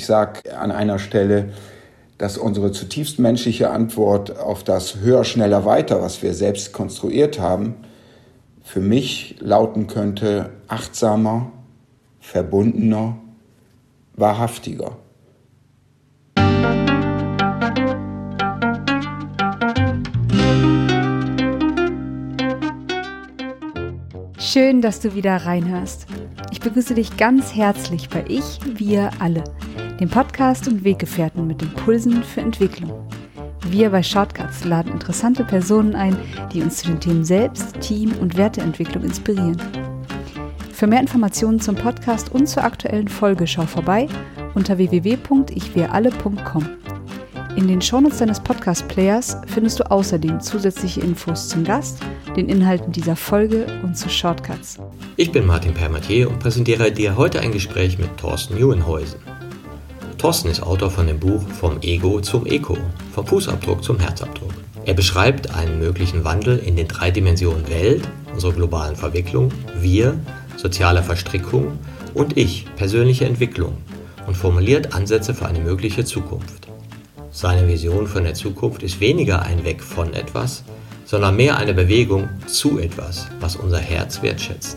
Ich sage an einer Stelle, dass unsere zutiefst menschliche Antwort auf das höher, schneller, weiter, was wir selbst konstruiert haben, für mich lauten könnte achtsamer, verbundener, wahrhaftiger. Schön, dass du wieder reinhörst. Ich begrüße dich ganz herzlich bei Ich, Wir alle, dem Podcast und Weggefährten mit Impulsen für Entwicklung. Wir bei Shortcuts laden interessante Personen ein, die uns zu den Themen Selbst, Team und Werteentwicklung inspirieren. Für mehr Informationen zum Podcast und zur aktuellen Folge schau vorbei unter www.ichwiralle.com. In den Shownotes deines Podcast-Players findest du außerdem zusätzliche Infos zum Gast, den Inhalten dieser Folge und zu Shortcuts. Ich bin Martin Permatier und präsentiere dir heute ein Gespräch mit Thorsten Neuenhäusen. Thorsten ist Autor von dem Buch Vom Ego zum Eko, vom Fußabdruck zum Herzabdruck. Er beschreibt einen möglichen Wandel in den drei Dimensionen Welt, unsere globalen Verwicklung, wir, soziale Verstrickung und ich, persönliche Entwicklung und formuliert Ansätze für eine mögliche Zukunft. Seine Vision von der Zukunft ist weniger ein Weg von etwas, sondern mehr eine Bewegung zu etwas, was unser Herz wertschätzt.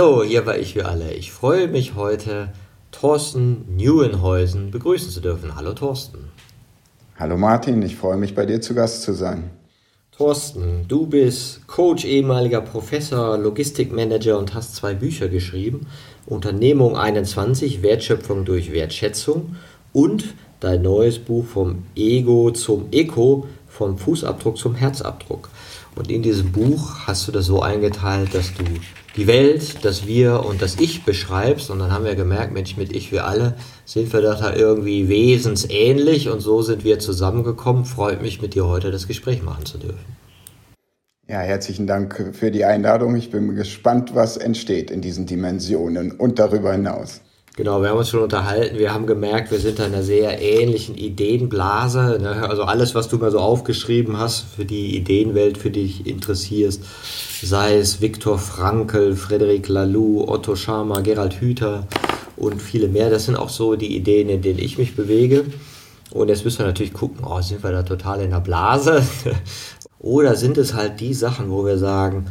Hallo, hier war ich für alle. Ich freue mich heute, Thorsten Neuenhäusen begrüßen zu dürfen. Hallo Thorsten. Hallo Martin, ich freue mich bei dir zu Gast zu sein. Thorsten, du bist Coach, ehemaliger Professor, Logistikmanager und hast zwei Bücher geschrieben. Unternehmung 21, Wertschöpfung durch Wertschätzung und dein neues Buch vom Ego zum Eko, vom Fußabdruck zum Herzabdruck. Und in diesem Buch hast du das so eingeteilt, dass du die Welt, das Wir und das Ich beschreibst. Und dann haben wir gemerkt, Mensch, mit Ich, wir alle sind wir da irgendwie wesensähnlich und so sind wir zusammengekommen. Freut mich, mit dir heute das Gespräch machen zu dürfen. Ja, herzlichen Dank für die Einladung. Ich bin gespannt, was entsteht in diesen Dimensionen und darüber hinaus. Genau, wir haben uns schon unterhalten. Wir haben gemerkt, wir sind in einer sehr ähnlichen Ideenblase. Ne? Also alles, was du mal so aufgeschrieben hast für die Ideenwelt, für die dich interessierst, sei es Viktor Frankl, Frederic Laloux, Otto Schama, Gerald Hüther und viele mehr. Das sind auch so die Ideen, in denen ich mich bewege. Und jetzt müssen wir natürlich gucken, oh, sind wir da total in der Blase? Oder sind es halt die Sachen, wo wir sagen,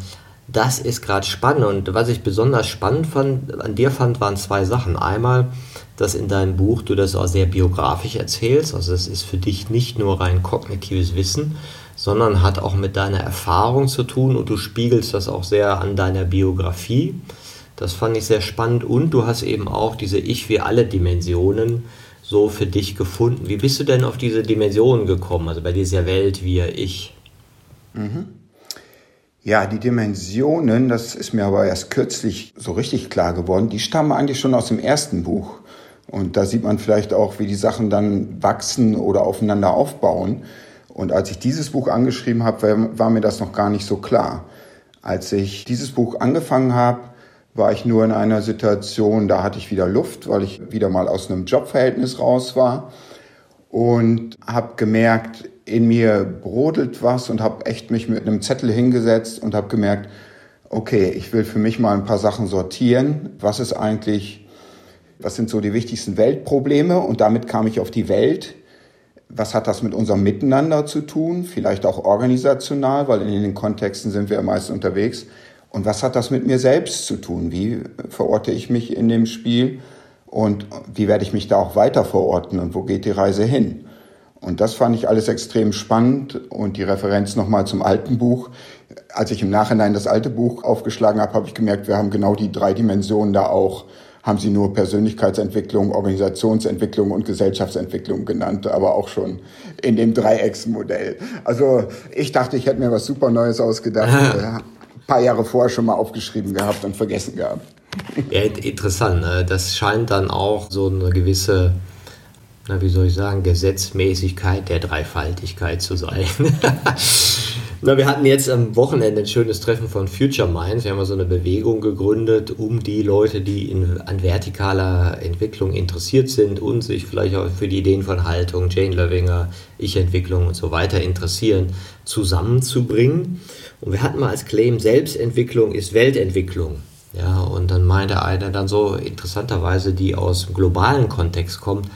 das ist gerade spannend. Und was ich besonders spannend fand, an dir fand, waren zwei Sachen. Einmal, dass in deinem Buch du das auch sehr biografisch erzählst. Also es ist für dich nicht nur rein kognitives Wissen, sondern hat auch mit deiner Erfahrung zu tun und du spiegelst das auch sehr an deiner Biografie. Das fand ich sehr spannend und du hast eben auch diese Ich wie alle Dimensionen so für dich gefunden. Wie bist du denn auf diese Dimensionen gekommen, also bei dieser Welt wir Ich? Mhm. Ja, die Dimensionen, das ist mir aber erst kürzlich so richtig klar geworden, die stammen eigentlich schon aus dem ersten Buch. Und da sieht man vielleicht auch, wie die Sachen dann wachsen oder aufeinander aufbauen. Und als ich dieses Buch angeschrieben habe, war mir das noch gar nicht so klar. Als ich dieses Buch angefangen habe, war ich nur in einer Situation, da hatte ich wieder Luft, weil ich wieder mal aus einem Jobverhältnis raus war und habe gemerkt, in mir brodelt was und habe echt mich mit einem Zettel hingesetzt und habe gemerkt, okay, ich will für mich mal ein paar Sachen sortieren. Was ist eigentlich, was sind so die wichtigsten Weltprobleme? Und damit kam ich auf die Welt. Was hat das mit unserem Miteinander zu tun? Vielleicht auch organisational, weil in den Kontexten sind wir ja meist unterwegs. Und was hat das mit mir selbst zu tun? Wie verorte ich mich in dem Spiel? Und wie werde ich mich da auch weiter verorten? Und wo geht die Reise hin? Und das fand ich alles extrem spannend und die Referenz nochmal zum alten Buch. Als ich im Nachhinein das alte Buch aufgeschlagen habe, habe ich gemerkt, wir haben genau die drei Dimensionen da auch. Haben sie nur Persönlichkeitsentwicklung, Organisationsentwicklung und Gesellschaftsentwicklung genannt, aber auch schon in dem Dreiecksmodell. Also ich dachte, ich hätte mir was super Neues ausgedacht. Ein paar Jahre vorher schon mal aufgeschrieben gehabt und vergessen gehabt. Ja, interessant. Ne? Das scheint dann auch so eine gewisse, na, wie soll ich sagen, Gesetzmäßigkeit der Dreifaltigkeit zu sein. Na, wir hatten jetzt am Wochenende ein schönes Treffen von Future Minds. Wir haben so eine Bewegung gegründet, um die Leute, die in, an vertikaler Entwicklung interessiert sind und sich vielleicht auch für die Ideen von Haltung, Jane Löwinger, Ich-Entwicklung und so weiter interessieren, zusammenzubringen. Und wir hatten mal als Claim, Selbstentwicklung ist Weltentwicklung. Ja, und dann meinte einer dann so interessanterweise, die aus dem globalen Kontext kommt,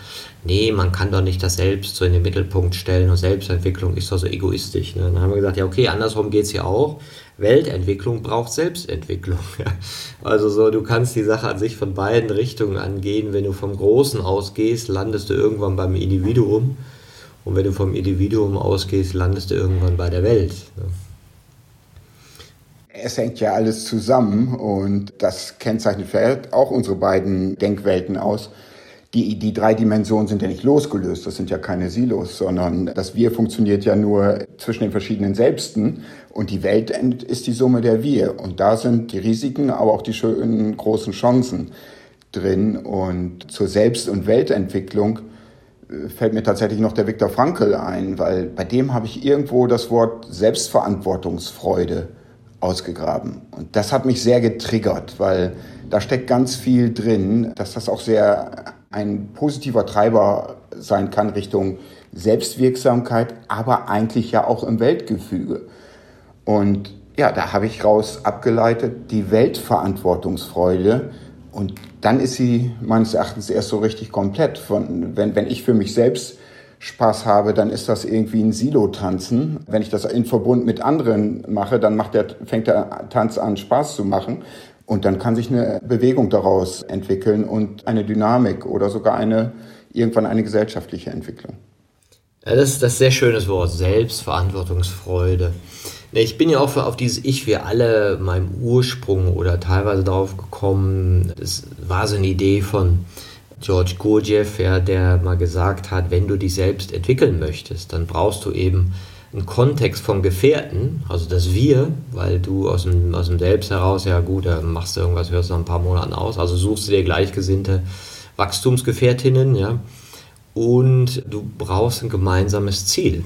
nee, man kann doch nicht das Selbst so in den Mittelpunkt stellen und Selbstentwicklung ist doch so egoistisch. Ne? Dann haben wir gesagt, ja okay, andersrum geht es ja auch. Weltentwicklung braucht Selbstentwicklung. Also so, du kannst die Sache an sich von beiden Richtungen angehen. Wenn du vom Großen ausgehst, landest du irgendwann beim Individuum. Und wenn du vom Individuum ausgehst, landest du irgendwann bei der Welt. Ne? Es hängt ja alles zusammen und das kennzeichnet vielleicht auch unsere beiden Denkwelten aus die, die drei Dimensionen sind ja nicht losgelöst, das sind ja keine Silos, sondern das Wir funktioniert ja nur zwischen den verschiedenen Selbsten und die Welt ist die Summe der Wir. Und da sind die Risiken, aber auch die schönen großen Chancen drin. Und zur Selbst- und Weltentwicklung äh, fällt mir tatsächlich noch der Viktor Frankl ein, weil bei dem habe ich irgendwo das Wort Selbstverantwortungsfreude ausgegraben. Und das hat mich sehr getriggert, weil da steckt ganz viel drin, dass das auch sehr ein positiver Treiber sein kann Richtung Selbstwirksamkeit, aber eigentlich ja auch im Weltgefüge. Und ja, da habe ich raus abgeleitet die Weltverantwortungsfreude. Und dann ist sie meines Erachtens erst so richtig komplett. Von, wenn, wenn ich für mich selbst Spaß habe, dann ist das irgendwie ein Silo-Tanzen. Wenn ich das in Verbund mit anderen mache, dann macht der, fängt der Tanz an, Spaß zu machen. Und dann kann sich eine Bewegung daraus entwickeln und eine Dynamik oder sogar eine, irgendwann eine gesellschaftliche Entwicklung. Ja, das, ist das sehr schönes Wort, Selbstverantwortungsfreude. Ich bin ja auch auf dieses Ich, wir alle, meinem Ursprung oder teilweise darauf gekommen, das war so eine Idee von George Gurdjieff, ja, der mal gesagt hat, wenn du dich selbst entwickeln möchtest, dann brauchst du eben einen Kontext von Gefährten, also das Wir, weil du aus dem, aus dem Selbst heraus, ja gut, da machst du irgendwas, hörst du nach ein paar Monaten aus, also suchst du dir gleichgesinnte Wachstumsgefährtinnen, ja, und du brauchst ein gemeinsames Ziel,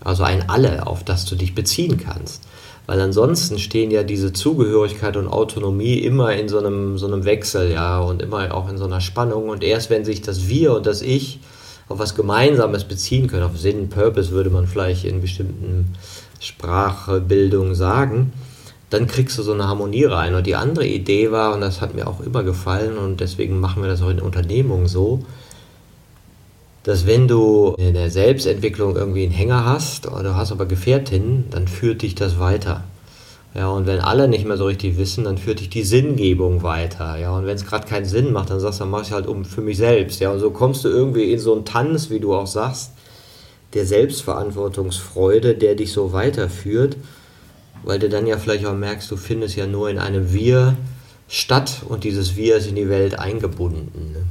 also ein Alle, auf das du dich beziehen kannst. Weil ansonsten stehen ja diese Zugehörigkeit und Autonomie immer in so einem, so einem Wechsel, ja, und immer auch in so einer Spannung. Und erst wenn sich das Wir und das Ich auf was Gemeinsames beziehen können, auf Sinn, Purpose würde man vielleicht in bestimmten Sprachbildungen sagen, dann kriegst du so eine Harmonie rein. Und die andere Idee war, und das hat mir auch immer gefallen, und deswegen machen wir das auch in Unternehmungen so, dass wenn du in der Selbstentwicklung irgendwie einen Hänger hast, oder du hast aber Gefährtinnen, dann führt dich das weiter. Ja, und wenn alle nicht mehr so richtig wissen, dann führt dich die Sinngebung weiter. Ja, und wenn es gerade keinen Sinn macht, dann sagst du, dann mach ich halt um für mich selbst. Ja, und so kommst du irgendwie in so einen Tanz, wie du auch sagst, der Selbstverantwortungsfreude, der dich so weiterführt, weil du dann ja vielleicht auch merkst, du findest ja nur in einem Wir statt und dieses Wir ist in die Welt eingebunden. Ne?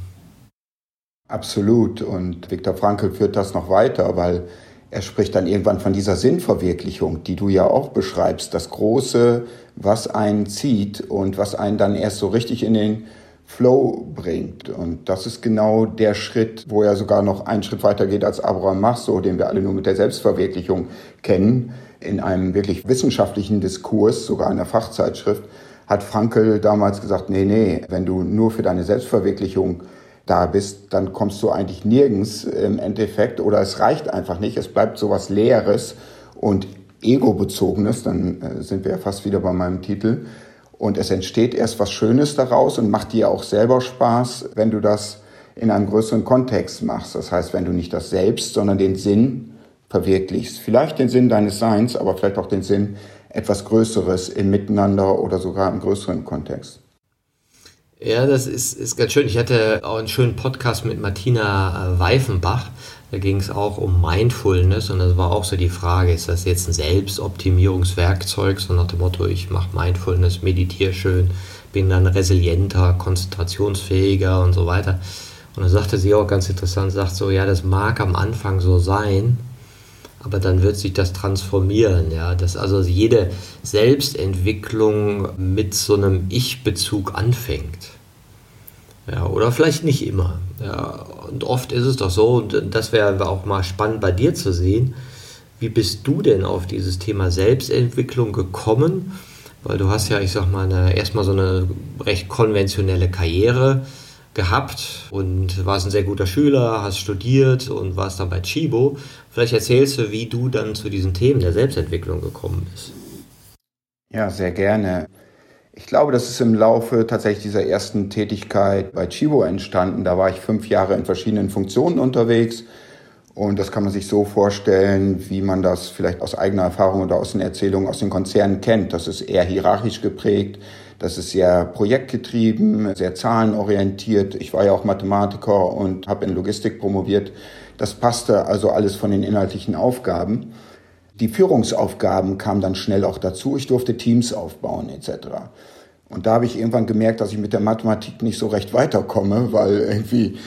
Absolut. Und Viktor Frankl führt das noch weiter, weil er spricht dann irgendwann von dieser Sinnverwirklichung, die du ja auch beschreibst, das Große, was einen zieht und was einen dann erst so richtig in den Flow bringt. Und das ist genau der Schritt, wo er sogar noch einen Schritt weiter geht als Abraham Maslow, den wir alle nur mit der Selbstverwirklichung kennen. In einem wirklich wissenschaftlichen Diskurs, sogar in der Fachzeitschrift, hat Frankel damals gesagt, nee, nee, wenn du nur für deine Selbstverwirklichung da bist, dann kommst du eigentlich nirgends im Endeffekt oder es reicht einfach nicht. Es bleibt sowas Leeres und Ego-bezogenes, dann äh, sind wir ja fast wieder bei meinem Titel. Und es entsteht erst was Schönes daraus und macht dir auch selber Spaß, wenn du das in einem größeren Kontext machst. Das heißt, wenn du nicht das Selbst, sondern den Sinn verwirklichst. Vielleicht den Sinn deines Seins, aber vielleicht auch den Sinn etwas Größeres im Miteinander oder sogar im größeren Kontext. Ja, das ist, ist ganz schön. Ich hatte auch einen schönen Podcast mit Martina äh, Weifenbach. Da ging es auch um Mindfulness und das war auch so die Frage, ist das jetzt ein Selbstoptimierungswerkzeug, so nach dem Motto, ich mache Mindfulness, meditiere schön, bin dann resilienter, konzentrationsfähiger und so weiter. Und dann sagte sie auch ganz interessant, sagt so, ja, das mag am Anfang so sein, aber dann wird sich das transformieren. Ja? Dass also jede Selbstentwicklung mit so einem Ich-Bezug anfängt. Ja, oder vielleicht nicht immer. Ja, und oft ist es doch so, und das wäre auch mal spannend bei dir zu sehen, wie bist du denn auf dieses Thema Selbstentwicklung gekommen? Weil du hast ja, ich sag mal, eine, erstmal so eine recht konventionelle Karriere gehabt und warst ein sehr guter Schüler, hast studiert und warst dann bei Chibo. Vielleicht erzählst du, wie du dann zu diesen Themen der Selbstentwicklung gekommen bist. Ja, sehr gerne. Ich glaube, das ist im Laufe tatsächlich dieser ersten Tätigkeit bei Chibo entstanden. Da war ich fünf Jahre in verschiedenen Funktionen unterwegs. Und das kann man sich so vorstellen, wie man das vielleicht aus eigener Erfahrung oder aus den Erzählungen aus den Konzernen kennt. Das ist eher hierarchisch geprägt. Das ist sehr projektgetrieben, sehr zahlenorientiert. Ich war ja auch Mathematiker und habe in Logistik promoviert. Das passte also alles von den inhaltlichen Aufgaben. Die Führungsaufgaben kamen dann schnell auch dazu. Ich durfte Teams aufbauen etc. Und da habe ich irgendwann gemerkt, dass ich mit der Mathematik nicht so recht weiterkomme, weil irgendwie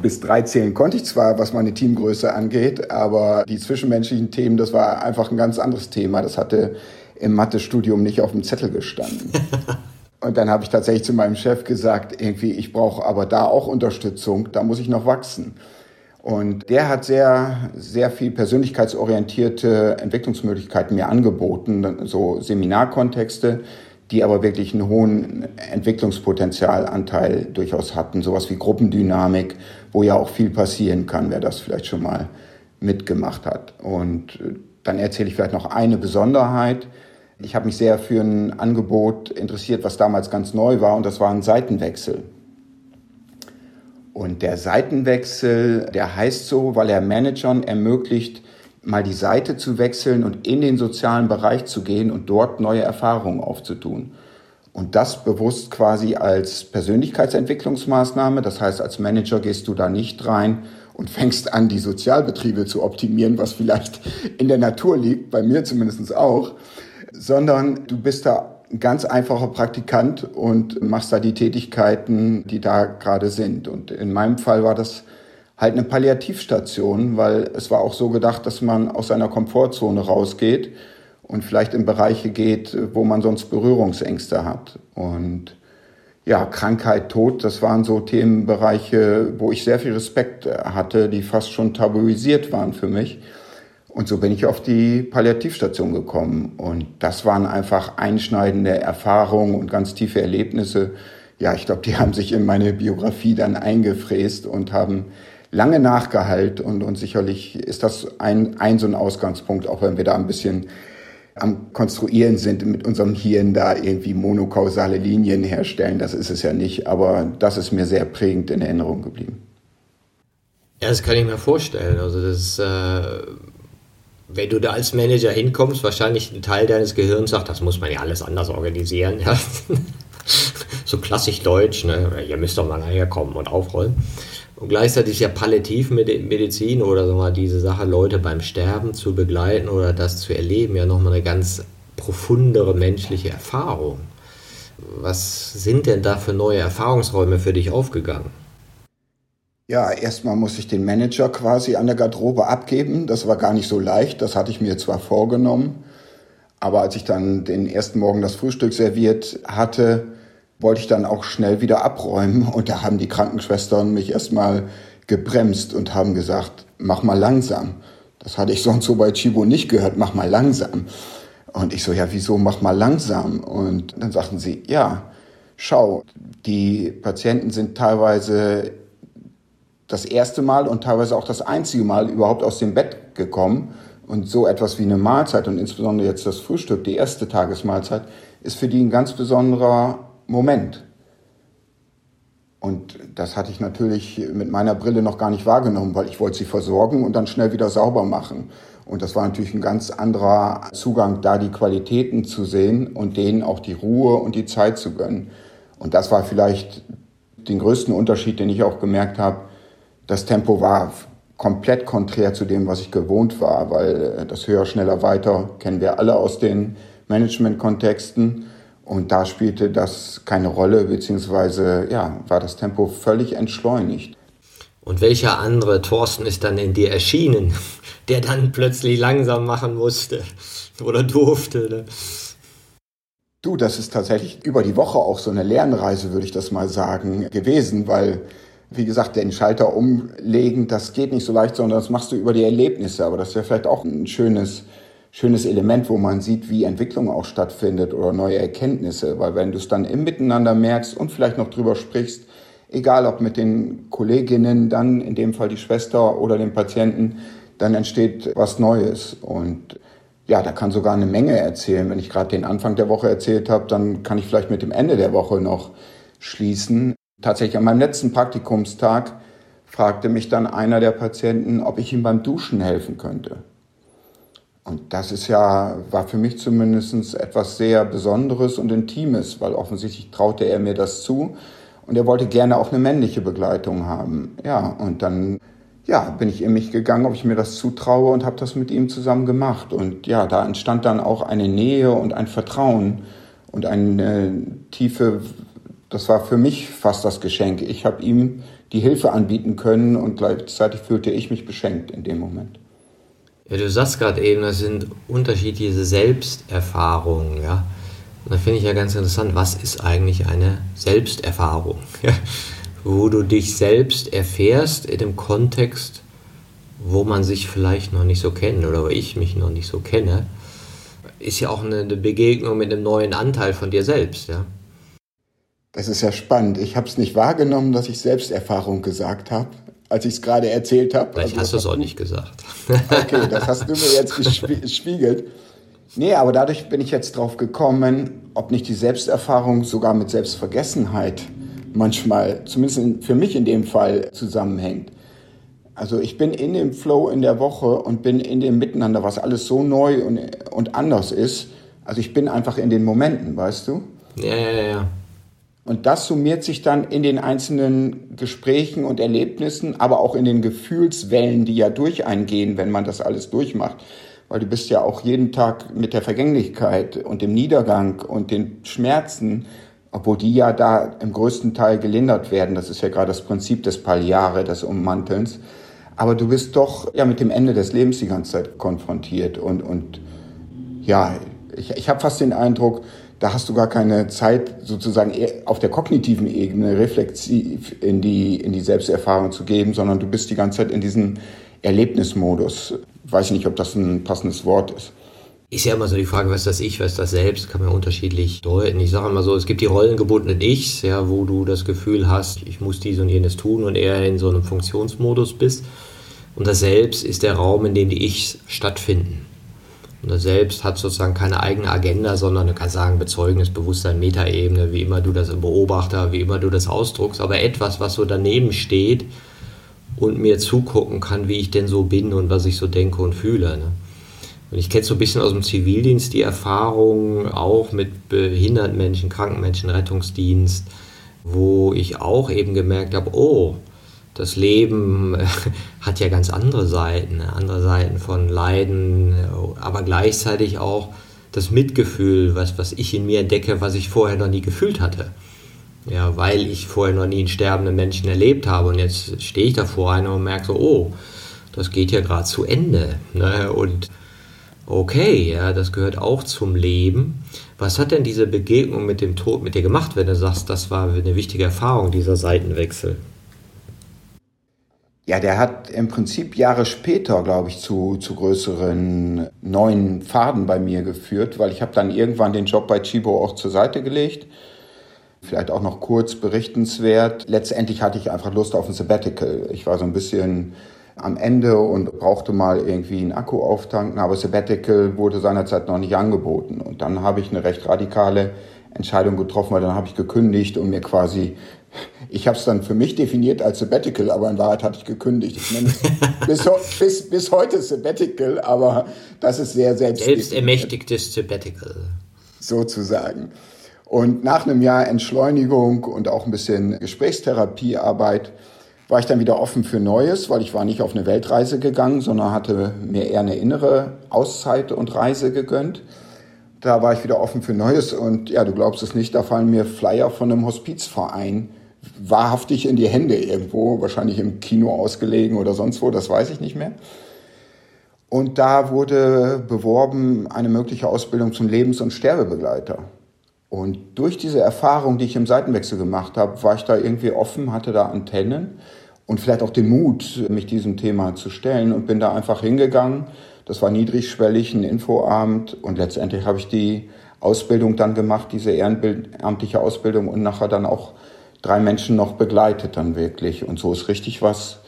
bis drei zählen konnte ich zwar, was meine Teamgröße angeht, aber die zwischenmenschlichen Themen, das war einfach ein ganz anderes Thema. Das hatte im Mathestudium nicht auf dem Zettel gestanden. Und dann habe ich tatsächlich zu meinem Chef gesagt, irgendwie, ich brauche aber da auch Unterstützung, da muss ich noch wachsen. Und der hat sehr, sehr viel persönlichkeitsorientierte Entwicklungsmöglichkeiten mir angeboten, so Seminarkontexte, die aber wirklich einen hohen Entwicklungspotenzialanteil durchaus hatten. Sowas wie Gruppendynamik, wo ja auch viel passieren kann, wer das vielleicht schon mal mitgemacht hat. Und dann erzähle ich vielleicht noch eine Besonderheit. Ich habe mich sehr für ein Angebot interessiert, was damals ganz neu war, und das war ein Seitenwechsel. Und der Seitenwechsel, der heißt so, weil er Managern ermöglicht, mal die Seite zu wechseln und in den sozialen Bereich zu gehen und dort neue Erfahrungen aufzutun. Und das bewusst quasi als Persönlichkeitsentwicklungsmaßnahme. Das heißt, als Manager gehst du da nicht rein und fängst an, die Sozialbetriebe zu optimieren, was vielleicht in der Natur liegt, bei mir zumindest auch, sondern du bist da ein ganz einfacher Praktikant und machst da die Tätigkeiten, die da gerade sind. Und in meinem Fall war das halt eine Palliativstation, weil es war auch so gedacht, dass man aus seiner Komfortzone rausgeht und vielleicht in Bereiche geht, wo man sonst Berührungsängste hat. Und ja, Krankheit, Tod, das waren so Themenbereiche, wo ich sehr viel Respekt hatte, die fast schon tabuisiert waren für mich. Und so bin ich auf die Palliativstation gekommen. Und das waren einfach einschneidende Erfahrungen und ganz tiefe Erlebnisse. Ja, ich glaube, die haben sich in meine Biografie dann eingefräst und haben lange nachgehalt. Und, und sicherlich ist das ein, ein so ein Ausgangspunkt, auch wenn wir da ein bisschen am Konstruieren sind mit unserem Hirn da irgendwie monokausale Linien herstellen. Das ist es ja nicht, aber das ist mir sehr prägend in Erinnerung geblieben. Ja, das kann ich mir vorstellen. Also das äh wenn du da als Manager hinkommst, wahrscheinlich ein Teil deines Gehirns sagt, das muss man ja alles anders organisieren. Ja. so klassisch deutsch, ne? ihr müsst doch mal herkommen und aufrollen. Und gleichzeitig ist ja Palliativmedizin oder so mal diese Sache, Leute beim Sterben zu begleiten oder das zu erleben, ja nochmal eine ganz profundere menschliche Erfahrung. Was sind denn da für neue Erfahrungsräume für dich aufgegangen? Ja, erstmal muss ich den Manager quasi an der Garderobe abgeben. Das war gar nicht so leicht. Das hatte ich mir zwar vorgenommen, aber als ich dann den ersten Morgen das Frühstück serviert hatte, wollte ich dann auch schnell wieder abräumen. Und da haben die Krankenschwestern mich erstmal gebremst und haben gesagt, mach mal langsam. Das hatte ich sonst so bei Chibo nicht gehört, mach mal langsam. Und ich so, ja, wieso mach mal langsam? Und dann sagten sie, ja, schau, die Patienten sind teilweise das erste Mal und teilweise auch das einzige Mal überhaupt aus dem Bett gekommen. Und so etwas wie eine Mahlzeit und insbesondere jetzt das Frühstück, die erste Tagesmahlzeit, ist für die ein ganz besonderer Moment. Und das hatte ich natürlich mit meiner Brille noch gar nicht wahrgenommen, weil ich wollte sie versorgen und dann schnell wieder sauber machen. Und das war natürlich ein ganz anderer Zugang, da die Qualitäten zu sehen und denen auch die Ruhe und die Zeit zu gönnen. Und das war vielleicht den größten Unterschied, den ich auch gemerkt habe, das Tempo war komplett konträr zu dem, was ich gewohnt war, weil äh, das höher, schneller, weiter kennen wir alle aus den Management-Kontexten. Und da spielte das keine Rolle, beziehungsweise ja, war das Tempo völlig entschleunigt. Und welcher andere Thorsten ist dann in dir erschienen, der dann plötzlich langsam machen musste oder durfte? Ne? Du, das ist tatsächlich über die Woche auch so eine Lernreise, würde ich das mal sagen, gewesen, weil, wie gesagt, den Schalter umlegen, das geht nicht so leicht, sondern das machst du über die Erlebnisse. Aber das ja vielleicht auch ein schönes, schönes Element, wo man sieht, wie Entwicklung auch stattfindet oder neue Erkenntnisse. Weil wenn du es dann im Miteinander merkst und vielleicht noch drüber sprichst, egal ob mit den Kolleginnen, dann in dem Fall die Schwester oder den Patienten, dann entsteht was Neues. Und ja, da kann sogar eine Menge erzählen. Wenn ich gerade den Anfang der Woche erzählt habe, dann kann ich vielleicht mit dem Ende der Woche noch schließen. Tatsächlich an meinem letzten Praktikumstag fragte mich dann einer der Patienten, ob ich ihm beim Duschen helfen könnte. Und das ist ja, war für mich zumindest etwas sehr Besonderes und Intimes, weil offensichtlich traute er mir das zu und er wollte gerne auch eine männliche Begleitung haben. Ja, und dann ja, bin ich in mich gegangen, ob ich mir das zutraue und habe das mit ihm zusammen gemacht. Und ja, da entstand dann auch eine Nähe und ein Vertrauen und eine tiefe, das war für mich fast das Geschenk. Ich habe ihm die Hilfe anbieten können und gleichzeitig fühlte ich mich beschenkt in dem Moment. Ja, du sagst gerade eben, das sind unterschiedliche Selbsterfahrungen, ja. Und da finde ich ja ganz interessant, was ist eigentlich eine Selbsterfahrung? wo du dich selbst erfährst in dem Kontext, wo man sich vielleicht noch nicht so kennt oder wo ich mich noch nicht so kenne, ist ja auch eine, Begegnung mit einem neuen Anteil von dir selbst, ja. Das ist ja spannend. Ich habe es nicht wahrgenommen, dass ich Selbsterfahrung gesagt habe, als ich es gerade erzählt habe. Vielleicht also, hast du es auch nicht gesagt. Okay, das hast du mir jetzt gespiegelt. Nee, aber dadurch bin ich jetzt drauf gekommen, ob nicht die Selbsterfahrung sogar mit Selbstvergessenheit manchmal, zumindest für mich in dem Fall, zusammenhängt. Also ich bin in dem Flow in der Woche und bin in dem Miteinander, was alles so neu und, und anders ist. Also ich bin einfach in den Momenten, weißt du? Ja, ja, ja. Und das summiert sich dann in den einzelnen Gesprächen und Erlebnissen, aber auch in den Gefühlswellen, die ja durch eingehen, wenn man das alles durchmacht. Weil du bist ja auch jeden Tag mit der Vergänglichkeit und dem Niedergang und den Schmerzen obwohl die ja da im größten Teil gelindert werden. Das ist ja gerade das Prinzip des Palliare, des Ummantelns. Aber du bist doch ja mit dem Ende des Lebens die ganze Zeit konfrontiert. Und, und ja, ich, ich habe fast den Eindruck, da hast du gar keine Zeit, sozusagen auf der kognitiven Ebene reflexiv in die, in die Selbsterfahrung zu geben, sondern du bist die ganze Zeit in diesem Erlebnismodus. Ich weiß nicht, ob das ein passendes Wort ist. Ist ja immer so die Frage, was das Ich, was das Selbst, kann man unterschiedlich deuten. Ich sage immer so, es gibt die rollengebundenen Ichs, ja, wo du das Gefühl hast, ich muss dies und jenes tun und eher in so einem Funktionsmodus bist. Und das Selbst ist der Raum, in dem die Ichs stattfinden. Das Selbst hat sozusagen keine eigene Agenda, sondern du kannst sagen, Bezeugnis, Bewusstsein, Metaebene, wie immer du das Beobachter, wie immer du das ausdruckst, aber etwas, was so daneben steht und mir zugucken kann, wie ich denn so bin und was ich so denke und fühle. Ne? Und ich kenne so ein bisschen aus dem Zivildienst die Erfahrung auch mit behinderten Menschen, kranken Menschen, Rettungsdienst, wo ich auch eben gemerkt habe, oh, das Leben hat ja ganz andere Seiten, ne? andere Seiten von Leiden, aber gleichzeitig auch das Mitgefühl, was, was ich in mir entdecke, was ich vorher noch nie gefühlt hatte. Ja, weil ich vorher noch nie einen sterbenden Menschen erlebt habe und jetzt stehe ich da vor einem und merke so, oh, das geht ja gerade zu Ende. Ne? Und okay, ja, das gehört auch zum Leben. Was hat denn diese Begegnung mit dem Tod mit dir gemacht, wenn du sagst, das war eine wichtige Erfahrung, dieser Seitenwechsel? Ja, der hat im Prinzip Jahre später, glaube ich, zu, zu größeren neuen Pfaden bei mir geführt, weil ich habe dann irgendwann den Job bei Chibo auch zur Seite gelegt. Vielleicht auch noch kurz berichtenswert. Letztendlich hatte ich einfach Lust auf ein Sabbatical. Ich war so ein bisschen am Ende und brauchte mal irgendwie einen Akku auftanken, aber Sabbatical wurde seinerzeit noch nicht angeboten. Und dann habe ich eine recht radikale Entscheidung getroffen, weil dann habe ich gekündigt und mir quasi, ich habe es dann für mich definiert als Sabbatical, aber in Wahrheit hatte ich gekündigt. Ich nenne es bis, bis, bis heute Sabbatical, aber das ist sehr selbst selbstermächtigtes Sabbatical. Sozusagen. Und nach einem Jahr Entschleunigung und auch ein bisschen Gesprächstherapiearbeit war ich dann wieder offen für Neues, weil ich war nicht auf eine Weltreise gegangen, sondern hatte mir eher eine innere Auszeit und Reise gegönnt. Da war ich wieder offen für Neues und ja, du glaubst es nicht, da fallen mir Flyer von einem Hospizverein wahrhaftig in die Hände irgendwo, wahrscheinlich im Kino ausgelegen oder sonst wo, das weiß ich nicht mehr. Und da wurde beworben eine mögliche Ausbildung zum Lebens- und Sterbebegleiter. Und durch diese Erfahrung, die ich im Seitenwechsel gemacht habe, war ich da irgendwie offen, hatte da Antennen und vielleicht auch den Mut, mich diesem Thema zu stellen und bin da einfach hingegangen. Das war niedrigschwellig, ein Infoabend und letztendlich habe ich die Ausbildung dann gemacht, diese ehrenamtliche Ausbildung und nachher dann auch drei Menschen noch begleitet dann wirklich. Und so ist richtig was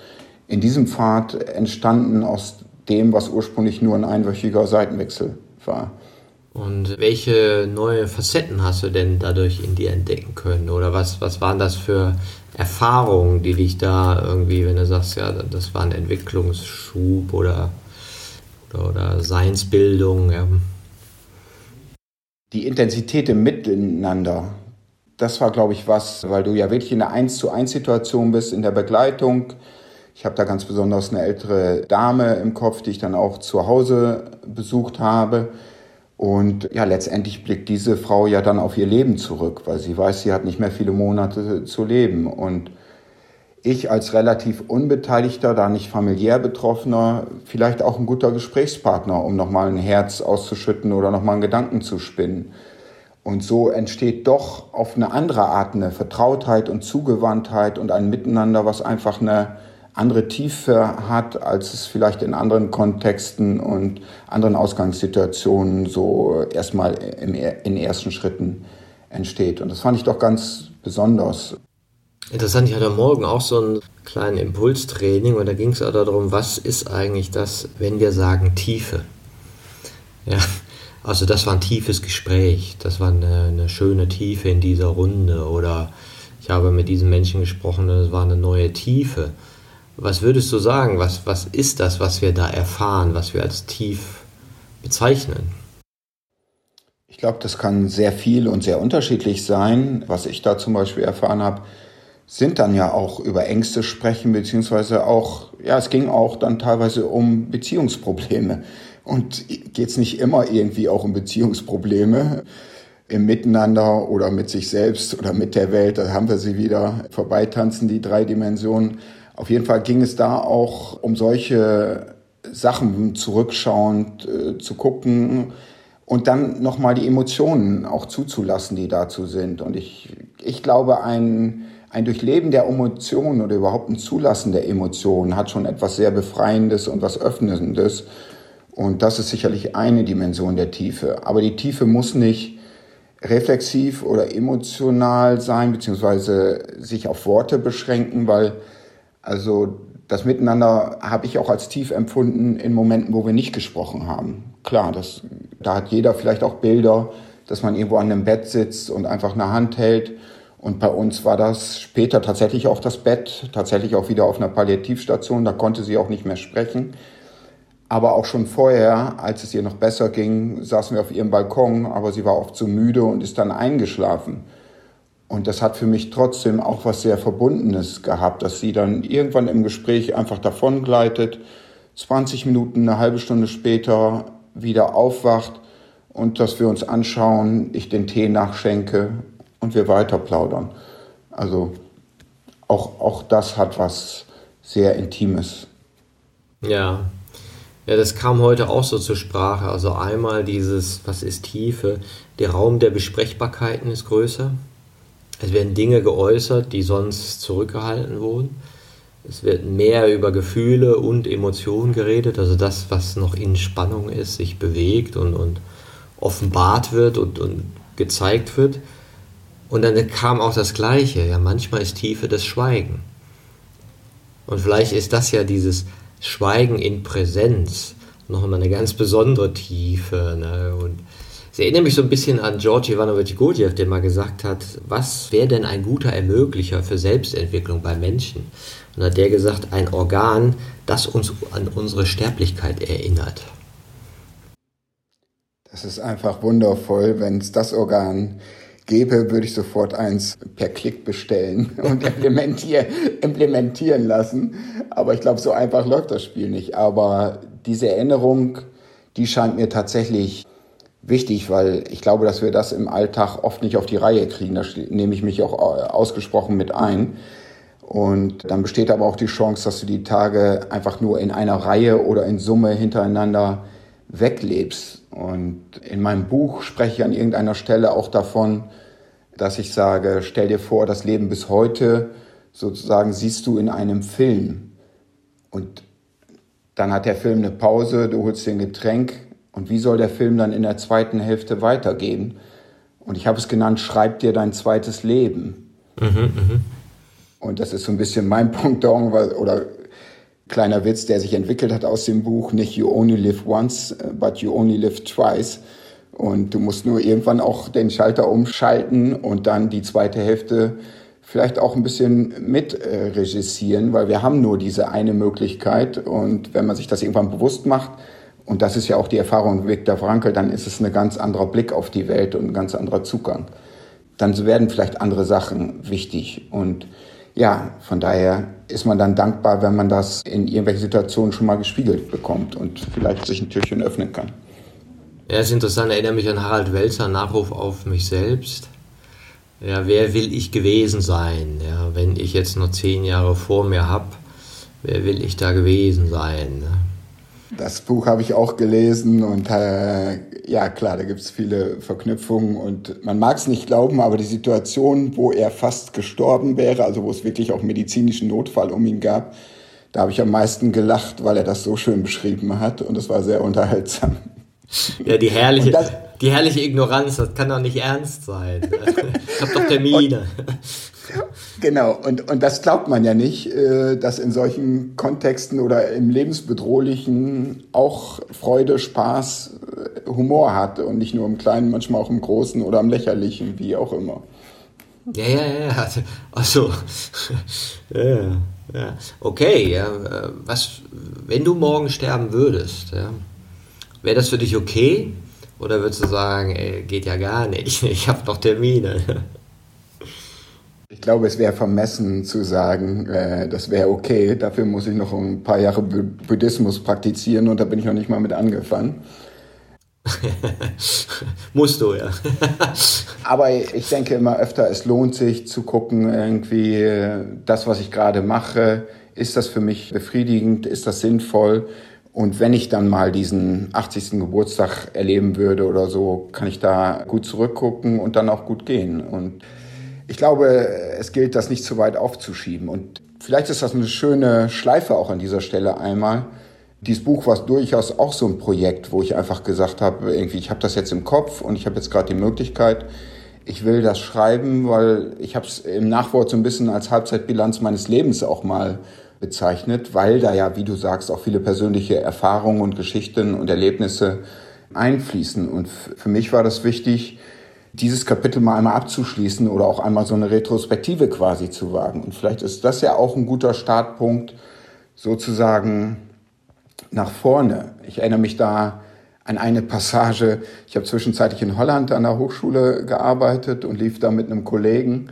in diesem Pfad entstanden aus dem, was ursprünglich nur ein einwöchiger Seitenwechsel war. Und welche neue Facetten hast du denn dadurch in dir entdecken können? Oder was, was waren das für Erfahrungen, die dich da irgendwie, wenn du sagst, ja, das war ein Entwicklungsschub oder, oder, oder Seinsbildung? Ja. Die Intensität im Miteinander, das war, glaube ich, was, weil du ja wirklich in einer 1 zu 1 Situation bist, in der Begleitung. Ich habe da ganz besonders eine ältere Dame im Kopf, die ich dann auch zu Hause besucht habe und ja, letztendlich blickt diese Frau ja dann auf ihr Leben zurück, weil sie weiß, sie hat nicht mehr viele Monate zu leben. Und ich als relativ unbeteiligter, da nicht familiär Betroffener, vielleicht auch ein guter Gesprächspartner, um nochmal ein Herz auszuschütten oder nochmal einen Gedanken zu spinnen. Und so entsteht doch auf eine andere Art eine Vertrautheit und Zugewandtheit und ein Miteinander, was einfach eine andere Tiefe hat, als es vielleicht in anderen Kontexten und anderen Ausgangssituationen so erstmal im, in ersten Schritten entsteht. Und das fand ich doch ganz besonders. Interessant, ich hatte morgen auch so einen kleinen Impulstraining und da ging es auch darum, was ist eigentlich das, wenn wir sagen Tiefe? Ja, also das war ein tiefes Gespräch, das war eine, eine schöne Tiefe in dieser Runde oder ich habe mit diesen Menschen gesprochen und es war eine neue Tiefe. Was würdest du sagen? Was, was ist das, was wir da erfahren, was wir als tief bezeichnen? Ich glaube, das kann sehr viel und sehr unterschiedlich sein. Was ich da zum Beispiel erfahren habe, sind dann ja auch über Ängste sprechen, beziehungsweise auch, ja, es ging auch dann teilweise um Beziehungsprobleme. Und geht es nicht immer irgendwie auch um Beziehungsprobleme im Miteinander oder mit sich selbst oder mit der Welt, da haben wir sie wieder vorbeitanzen, die drei Dimensionen. Auf jeden Fall ging es da auch um solche Sachen zurückschauend äh, zu gucken und dann nochmal die Emotionen auch zuzulassen, die dazu sind. Und ich, ich glaube, ein, ein Durchleben der Emotionen oder überhaupt ein Zulassen der Emotionen hat schon etwas sehr Befreiendes und was Öffnendes. Und das ist sicherlich eine Dimension der Tiefe. Aber die Tiefe muss nicht reflexiv oder emotional sein, beziehungsweise sich auf Worte beschränken, weil also das Miteinander habe ich auch als tief empfunden in Momenten, wo wir nicht gesprochen haben. Klar, das, da hat jeder vielleicht auch Bilder, dass man irgendwo an einem Bett sitzt und einfach eine Hand hält. Und bei uns war das später tatsächlich auch das Bett, tatsächlich auch wieder auf einer Palliativstation. Da konnte sie auch nicht mehr sprechen. Aber auch schon vorher, als es ihr noch besser ging, saßen wir auf ihrem Balkon, aber sie war oft so müde und ist dann eingeschlafen. Und das hat für mich trotzdem auch was sehr Verbundenes gehabt, dass sie dann irgendwann im Gespräch einfach davon gleitet, 20 Minuten, eine halbe Stunde später wieder aufwacht und dass wir uns anschauen, ich den Tee nachschenke und wir weiter plaudern. Also auch, auch das hat was sehr Intimes. Ja. Ja, das kam heute auch so zur Sprache. Also einmal dieses, was ist Tiefe? Der Raum der Besprechbarkeiten ist größer. Es werden Dinge geäußert, die sonst zurückgehalten wurden. Es wird mehr über Gefühle und Emotionen geredet, also das, was noch in Spannung ist, sich bewegt und, und offenbart wird und, und gezeigt wird. Und dann kam auch das Gleiche. Ja, manchmal ist Tiefe das Schweigen. Und vielleicht ist das ja dieses Schweigen in Präsenz noch einmal eine ganz besondere Tiefe. Ne? Und es erinnert mich so ein bisschen an George Ivanovich Gurdjieff, der mal gesagt hat, was wäre denn ein guter Ermöglicher für Selbstentwicklung bei Menschen? Und hat der gesagt, ein Organ, das uns an unsere Sterblichkeit erinnert. Das ist einfach wundervoll, wenn es das Organ gäbe, würde ich sofort eins per Klick bestellen und implementieren, implementieren lassen. Aber ich glaube, so einfach läuft das Spiel nicht. Aber diese Erinnerung, die scheint mir tatsächlich wichtig, weil ich glaube, dass wir das im Alltag oft nicht auf die Reihe kriegen. Da nehme ich mich auch ausgesprochen mit ein. Und dann besteht aber auch die Chance, dass du die Tage einfach nur in einer Reihe oder in Summe hintereinander weglebst. Und in meinem Buch spreche ich an irgendeiner Stelle auch davon, dass ich sage, stell dir vor, das Leben bis heute sozusagen siehst du in einem Film. Und dann hat der Film eine Pause, du holst dir ein Getränk. Und wie soll der Film dann in der zweiten Hälfte weitergehen? Und ich habe es genannt, schreib dir dein zweites Leben. Mhm, mh. Und das ist so ein bisschen mein Punkt oder kleiner Witz, der sich entwickelt hat aus dem Buch, nicht you only live once, but you only live twice. Und du musst nur irgendwann auch den Schalter umschalten und dann die zweite Hälfte vielleicht auch ein bisschen mitregissieren, äh, weil wir haben nur diese eine Möglichkeit. Und wenn man sich das irgendwann bewusst macht, und das ist ja auch die Erfahrung Viktor Frankl, dann ist es ein ganz anderer Blick auf die Welt und ein ganz anderer Zugang. Dann werden vielleicht andere Sachen wichtig. Und ja, von daher ist man dann dankbar, wenn man das in irgendwelchen Situationen schon mal gespiegelt bekommt und vielleicht sich ein Türchen öffnen kann. Ja, ist interessant, erinnere mich an Harald Welzer, Nachruf auf mich selbst. Ja, wer will ich gewesen sein? Ja, wenn ich jetzt noch zehn Jahre vor mir habe, wer will ich da gewesen sein? Das Buch habe ich auch gelesen und äh, ja klar, da gibt es viele Verknüpfungen und man mag es nicht glauben, aber die Situation, wo er fast gestorben wäre, also wo es wirklich auch medizinischen Notfall um ihn gab, da habe ich am meisten gelacht, weil er das so schön beschrieben hat und es war sehr unterhaltsam. Ja, die herrliche, das, die herrliche Ignoranz, das kann doch nicht ernst sein. Ich habe doch Termine. Genau, und, und das glaubt man ja nicht, äh, dass in solchen Kontexten oder im Lebensbedrohlichen auch Freude, Spaß, äh, Humor hat und nicht nur im Kleinen, manchmal auch im Großen oder im Lächerlichen, wie auch immer. Ja, ja, ja, also, ja, ja. okay, ja, äh, was, wenn du morgen sterben würdest, ja, wäre das für dich okay? Oder würdest du sagen, ey, geht ja gar nicht, ich habe noch Termine? Ich glaube, es wäre vermessen zu sagen, äh, das wäre okay. Dafür muss ich noch ein paar Jahre Buddhismus praktizieren und da bin ich noch nicht mal mit angefangen. Musst du, ja. Aber ich denke immer öfter, es lohnt sich zu gucken, irgendwie das, was ich gerade mache, ist das für mich befriedigend, ist das sinnvoll? Und wenn ich dann mal diesen 80. Geburtstag erleben würde oder so, kann ich da gut zurückgucken und dann auch gut gehen. Und ich glaube, es gilt, das nicht zu weit aufzuschieben. Und vielleicht ist das eine schöne Schleife auch an dieser Stelle einmal. Dieses Buch war durchaus auch so ein Projekt, wo ich einfach gesagt habe, irgendwie, ich habe das jetzt im Kopf und ich habe jetzt gerade die Möglichkeit, ich will das schreiben, weil ich habe es im Nachwort so ein bisschen als Halbzeitbilanz meines Lebens auch mal bezeichnet, weil da ja, wie du sagst, auch viele persönliche Erfahrungen und Geschichten und Erlebnisse einfließen. Und für mich war das wichtig, dieses Kapitel mal einmal abzuschließen oder auch einmal so eine Retrospektive quasi zu wagen. Und vielleicht ist das ja auch ein guter Startpunkt sozusagen nach vorne. Ich erinnere mich da an eine Passage. Ich habe zwischenzeitlich in Holland an der Hochschule gearbeitet und lief da mit einem Kollegen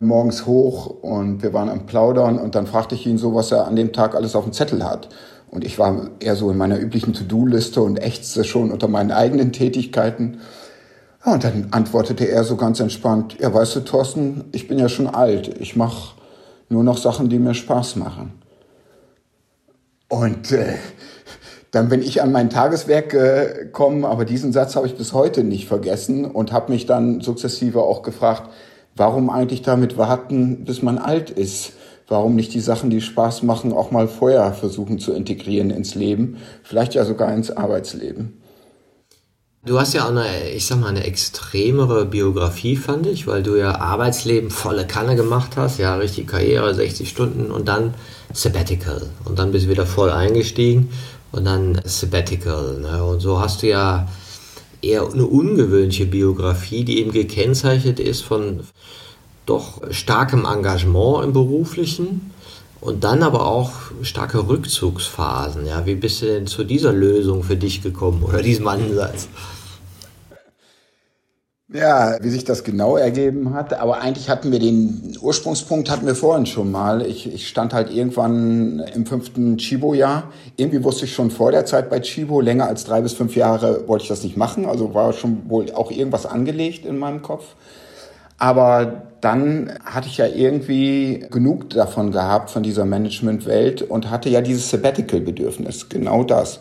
morgens hoch und wir waren am Plaudern und dann fragte ich ihn so, was er an dem Tag alles auf dem Zettel hat. Und ich war eher so in meiner üblichen To-Do-Liste und ächzte schon unter meinen eigenen Tätigkeiten. Ja, und dann antwortete er so ganz entspannt, ja, weißt du, Thorsten, ich bin ja schon alt. Ich mache nur noch Sachen, die mir Spaß machen. Und äh, dann bin ich an mein Tageswerk gekommen, aber diesen Satz habe ich bis heute nicht vergessen und habe mich dann sukzessive auch gefragt, warum eigentlich damit warten, bis man alt ist? Warum nicht die Sachen, die Spaß machen, auch mal vorher versuchen zu integrieren ins Leben, vielleicht ja sogar ins Arbeitsleben? Du hast ja auch eine, ich sag mal, eine extremere Biografie, fand ich, weil du ja Arbeitsleben volle Kanne gemacht hast, ja, richtig Karriere, 60 Stunden und dann Sabbatical. Und dann bist du wieder voll eingestiegen und dann Sabbatical. Ne? Und so hast du ja eher eine ungewöhnliche Biografie, die eben gekennzeichnet ist von doch starkem Engagement im Beruflichen und dann aber auch starke Rückzugsphasen. Ja, wie bist du denn zu dieser Lösung für dich gekommen oder diesem Ansatz? Ja, wie sich das genau ergeben hat. Aber eigentlich hatten wir den Ursprungspunkt hatten wir vorhin schon mal. Ich, ich stand halt irgendwann im fünften Chibo-Jahr. Irgendwie wusste ich schon vor der Zeit bei Chibo, länger als drei bis fünf Jahre wollte ich das nicht machen. Also war schon wohl auch irgendwas angelegt in meinem Kopf. Aber dann hatte ich ja irgendwie genug davon gehabt, von dieser Management-Welt und hatte ja dieses Sabbatical-Bedürfnis, genau das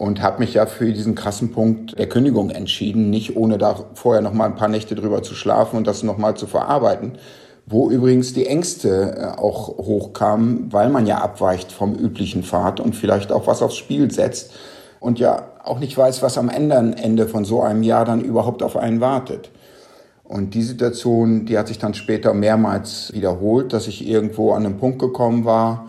und habe mich ja für diesen krassen Punkt der Kündigung entschieden, nicht ohne da vorher noch mal ein paar Nächte drüber zu schlafen und das noch mal zu verarbeiten, wo übrigens die Ängste äh, auch hochkamen, weil man ja abweicht vom üblichen Pfad und vielleicht auch was aufs Spiel setzt und ja auch nicht weiß, was am Ende von so einem Jahr dann überhaupt auf einen wartet. Und die Situation, die hat sich dann später mehrmals wiederholt, dass ich irgendwo an einen Punkt gekommen war,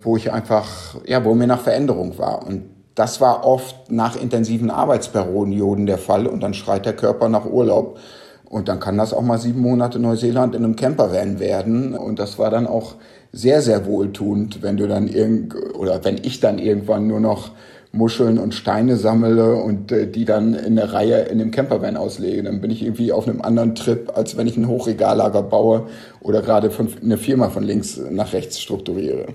wo ich einfach, ja, wo mir nach Veränderung war. Und das war oft nach intensiven Arbeitsperioden der Fall und dann schreit der Körper nach Urlaub. Und dann kann das auch mal sieben Monate Neuseeland in einem Campervan werden. Und das war dann auch sehr, sehr wohltuend, wenn du dann irgend, oder wenn ich dann irgendwann nur noch Muscheln und Steine sammle und äh, die dann in der Reihe in dem Campervan auslege. Dann bin ich irgendwie auf einem anderen Trip, als wenn ich ein Hochregallager baue oder gerade eine Firma von links nach rechts strukturiere.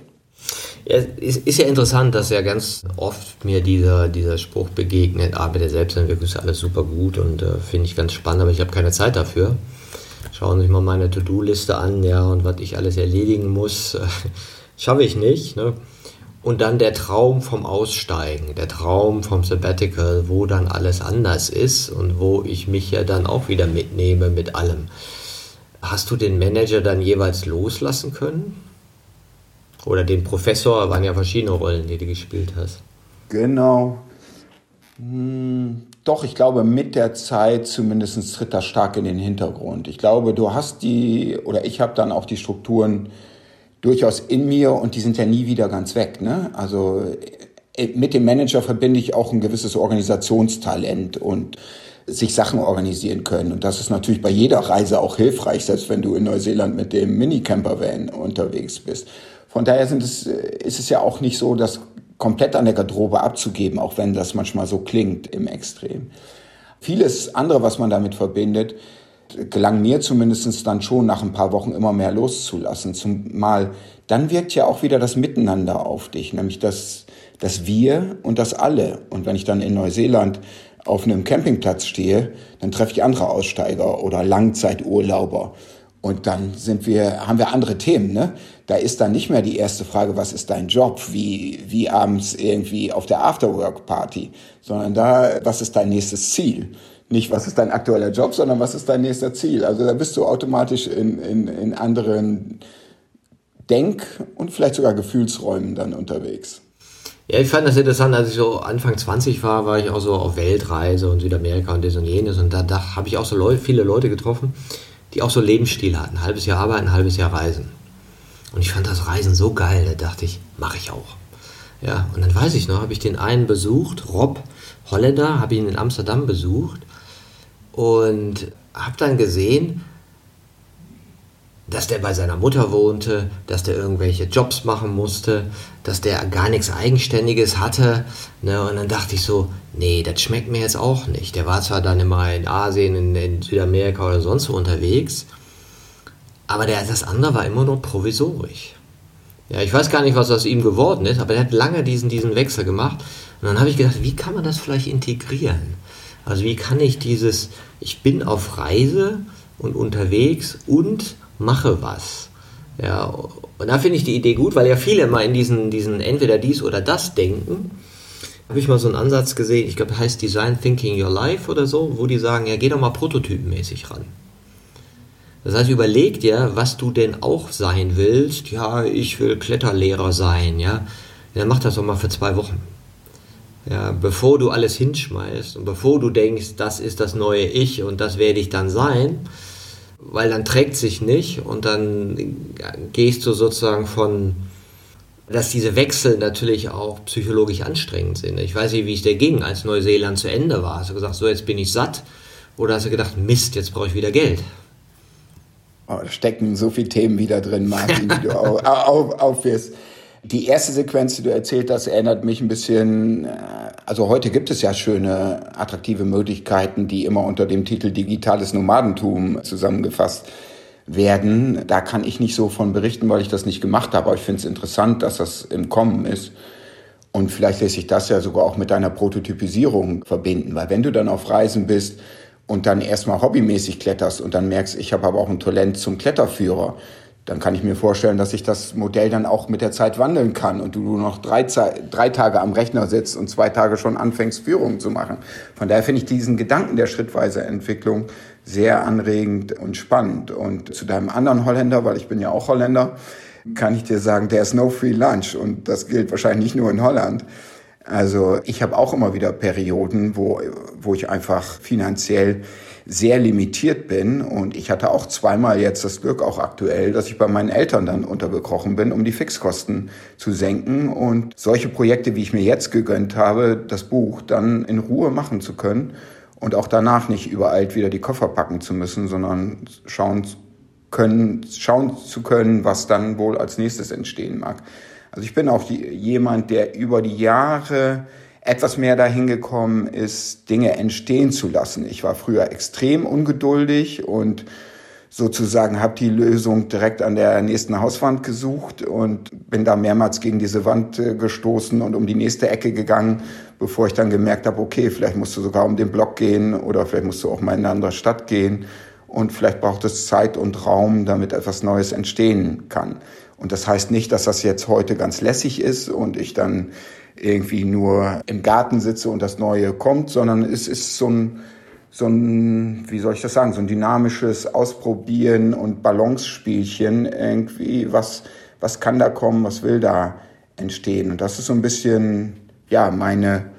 Ja, ist, ist ja interessant, dass ja ganz oft mir dieser, dieser Spruch begegnet, ah, mit der Selbstentwicklung ist alles super gut und äh, finde ich ganz spannend, aber ich habe keine Zeit dafür. Schauen Sie sich mal meine To-Do-Liste an, ja, und was ich alles erledigen muss, schaffe ich nicht. Ne? Und dann der Traum vom Aussteigen, der Traum vom Sabbatical, wo dann alles anders ist und wo ich mich ja dann auch wieder mitnehme mit allem. Hast du den Manager dann jeweils loslassen können? Oder den Professor, waren ja verschiedene Rollen, die du gespielt hast. Genau. Hm, doch, ich glaube, mit der Zeit zumindest tritt das stark in den Hintergrund. Ich glaube, du hast die, oder ich habe dann auch die Strukturen durchaus in mir und die sind ja nie wieder ganz weg. Ne? Also äh, mit dem Manager verbinde ich auch ein gewisses Organisationstalent und sich Sachen organisieren können. Und das ist natürlich bei jeder Reise auch hilfreich, selbst wenn du in Neuseeland mit dem Mini-Camper-Van unterwegs bist. Von daher sind es, äh, ist es ja auch nicht so, das komplett an der Garderobe abzugeben, auch wenn das manchmal so klingt im Extrem. Vieles andere, was man damit verbindet, gelang mir zumindest dann schon nach ein paar Wochen immer mehr loszulassen. Zumal dann wirkt ja auch wieder das Miteinander auf dich, nämlich das, das Wir und das Alle. Und wenn ich dann in Neuseeland auf einem Campingplatz stehe, dann treffe ich andere Aussteiger oder Langzeiturlauber. Und dann sind wir, haben wir andere Themen, ne? Da ist dann nicht mehr die erste Frage, was ist dein Job, wie, wie abends irgendwie auf der Afterwork-Party, sondern da, was ist dein nächstes Ziel? Nicht, was ist dein aktueller Job, sondern was ist dein nächster Ziel? Also da bist du automatisch in, in, in anderen Denk- und vielleicht sogar Gefühlsräumen dann unterwegs. Ja, ich fand das interessant, als ich so Anfang 20 war, war ich auch so auf Weltreise und Südamerika und das und jenes und da, da habe ich auch so Leute, viele Leute getroffen, die auch so Lebensstil hatten. Ein halbes Jahr arbeiten, ein halbes Jahr reisen. Und ich fand das Reisen so geil, da dachte ich, mache ich auch. Ja, und dann weiß ich noch, habe ich den einen besucht, Rob Holländer, habe ihn in Amsterdam besucht und habe dann gesehen, dass der bei seiner Mutter wohnte, dass der irgendwelche Jobs machen musste, dass der gar nichts Eigenständiges hatte. Ne? Und dann dachte ich so, nee, das schmeckt mir jetzt auch nicht. Der war zwar dann immer in Asien, in, in Südamerika oder sonst wo unterwegs, aber der, das andere war immer nur provisorisch. Ja, ich weiß gar nicht, was aus ihm geworden ist, aber er hat lange diesen, diesen Wechsel gemacht. Und dann habe ich gedacht, wie kann man das vielleicht integrieren? Also wie kann ich dieses, ich bin auf Reise und unterwegs und mache was. Ja, und da finde ich die Idee gut, weil ja viele mal in diesen, diesen entweder dies oder das denken. Habe ich mal so einen Ansatz gesehen, ich glaube, heißt Design Thinking Your Life oder so, wo die sagen, ja, geh doch mal prototypenmäßig ran. Das heißt, überleg dir, was du denn auch sein willst. Ja, ich will Kletterlehrer sein, ja. dann mach das doch mal für zwei Wochen. Ja, bevor du alles hinschmeißt und bevor du denkst, das ist das neue Ich und das werde ich dann sein, weil dann trägt sich nicht und dann gehst du sozusagen von, dass diese Wechsel natürlich auch psychologisch anstrengend sind. Ich weiß nicht, wie es dir ging, als Neuseeland zu Ende war. Hast du gesagt, so jetzt bin ich satt? Oder hast du gedacht, Mist, jetzt brauche ich wieder Geld? Oh, da stecken so viele Themen wieder drin, Martin, die du auf, auf, aufwirfst. Die erste Sequenz, die du erzählt hast, erinnert mich ein bisschen, äh, also heute gibt es ja schöne, attraktive Möglichkeiten, die immer unter dem Titel digitales Nomadentum zusammengefasst werden. Da kann ich nicht so von berichten, weil ich das nicht gemacht habe. Aber ich finde es interessant, dass das im Kommen ist. Und vielleicht lässt sich das ja sogar auch mit deiner Prototypisierung verbinden, weil wenn du dann auf Reisen bist und dann erstmal hobbymäßig kletterst und dann merkst, ich habe aber auch ein Talent zum Kletterführer, dann kann ich mir vorstellen, dass sich das Modell dann auch mit der Zeit wandeln kann und du nur noch drei, drei Tage am Rechner sitzt und zwei Tage schon anfängst, Führungen zu machen. Von daher finde ich diesen Gedanken der schrittweise Entwicklung sehr anregend und spannend. Und zu deinem anderen Holländer, weil ich bin ja auch Holländer, kann ich dir sagen, there is no free lunch. Und das gilt wahrscheinlich nicht nur in Holland. Also ich habe auch immer wieder Perioden, wo, wo ich einfach finanziell sehr limitiert bin. Und ich hatte auch zweimal jetzt das Glück, auch aktuell, dass ich bei meinen Eltern dann untergekrochen bin, um die Fixkosten zu senken und solche Projekte, wie ich mir jetzt gegönnt habe, das Buch dann in Ruhe machen zu können und auch danach nicht übereilt wieder die Koffer packen zu müssen, sondern schauen können, schauen zu können, was dann wohl als nächstes entstehen mag. Also ich bin auch jemand, der über die Jahre etwas mehr dahin gekommen ist, Dinge entstehen zu lassen. Ich war früher extrem ungeduldig und sozusagen habe die Lösung direkt an der nächsten Hauswand gesucht und bin da mehrmals gegen diese Wand äh, gestoßen und um die nächste Ecke gegangen, bevor ich dann gemerkt habe, okay, vielleicht musst du sogar um den Block gehen oder vielleicht musst du auch mal in eine andere Stadt gehen und vielleicht braucht es Zeit und Raum, damit etwas Neues entstehen kann. Und das heißt nicht, dass das jetzt heute ganz lässig ist und ich dann irgendwie nur im Garten sitze und das Neue kommt, sondern es ist so ein, so ein, wie soll ich das sagen, so ein dynamisches Ausprobieren und Balance-Spielchen irgendwie, was, was kann da kommen, was will da entstehen. Und das ist so ein bisschen, ja, meine,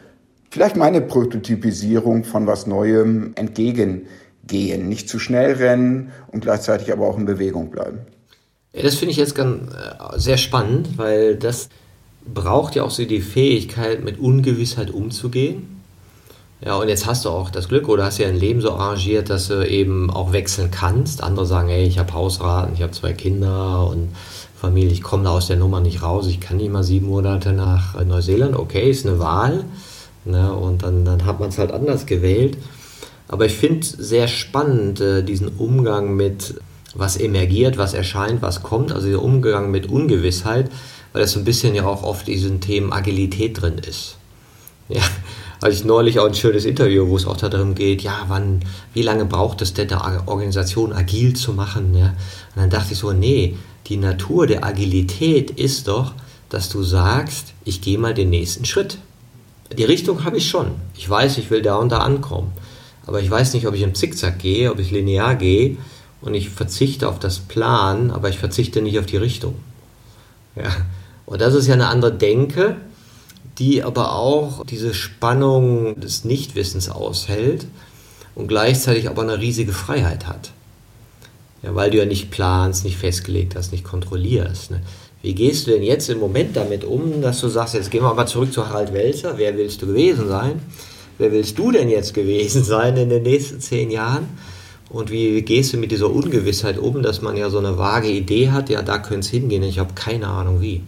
vielleicht meine Prototypisierung von was Neuem entgegengehen. Nicht zu schnell rennen und gleichzeitig aber auch in Bewegung bleiben. Das finde ich jetzt ganz äh, sehr spannend, weil das braucht ja auch so die Fähigkeit, mit Ungewissheit umzugehen. Ja, und jetzt hast du auch das Glück oder hast ja ein Leben so arrangiert, dass du eben auch wechseln kannst. Andere sagen, hey, ich habe Hausraten, ich habe zwei Kinder und Familie, ich komme da aus der Nummer nicht raus, ich kann nicht mal sieben Monate nach Neuseeland. Okay, ist eine Wahl. Ne, und dann, dann hat man es halt anders gewählt. Aber ich finde sehr spannend, äh, diesen Umgang mit was emergiert, was erscheint, was kommt, also der Umgang mit Ungewissheit weil das so ein bisschen ja auch oft diesen Themen Agilität drin ist. Ja, hatte ich neulich auch ein schönes Interview, wo es auch darum geht, ja, wann, wie lange braucht es denn der Organisation agil zu machen? Ja? Und dann dachte ich so, nee, die Natur der Agilität ist doch, dass du sagst, ich gehe mal den nächsten Schritt. Die Richtung habe ich schon. Ich weiß, ich will da und da ankommen. Aber ich weiß nicht, ob ich im Zickzack gehe, ob ich linear gehe und ich verzichte auf das Plan, aber ich verzichte nicht auf die Richtung. Ja. Und das ist ja eine andere Denke, die aber auch diese Spannung des Nichtwissens aushält und gleichzeitig aber eine riesige Freiheit hat. Ja, weil du ja nicht planst, nicht festgelegt hast, nicht kontrollierst. Ne? Wie gehst du denn jetzt im Moment damit um, dass du sagst, jetzt gehen wir mal zurück zu Harald Welzer, wer willst du gewesen sein? Wer willst du denn jetzt gewesen sein in den nächsten zehn Jahren? Und wie gehst du mit dieser Ungewissheit um, dass man ja so eine vage Idee hat, ja, da könnte es hingehen, ich habe keine Ahnung wie.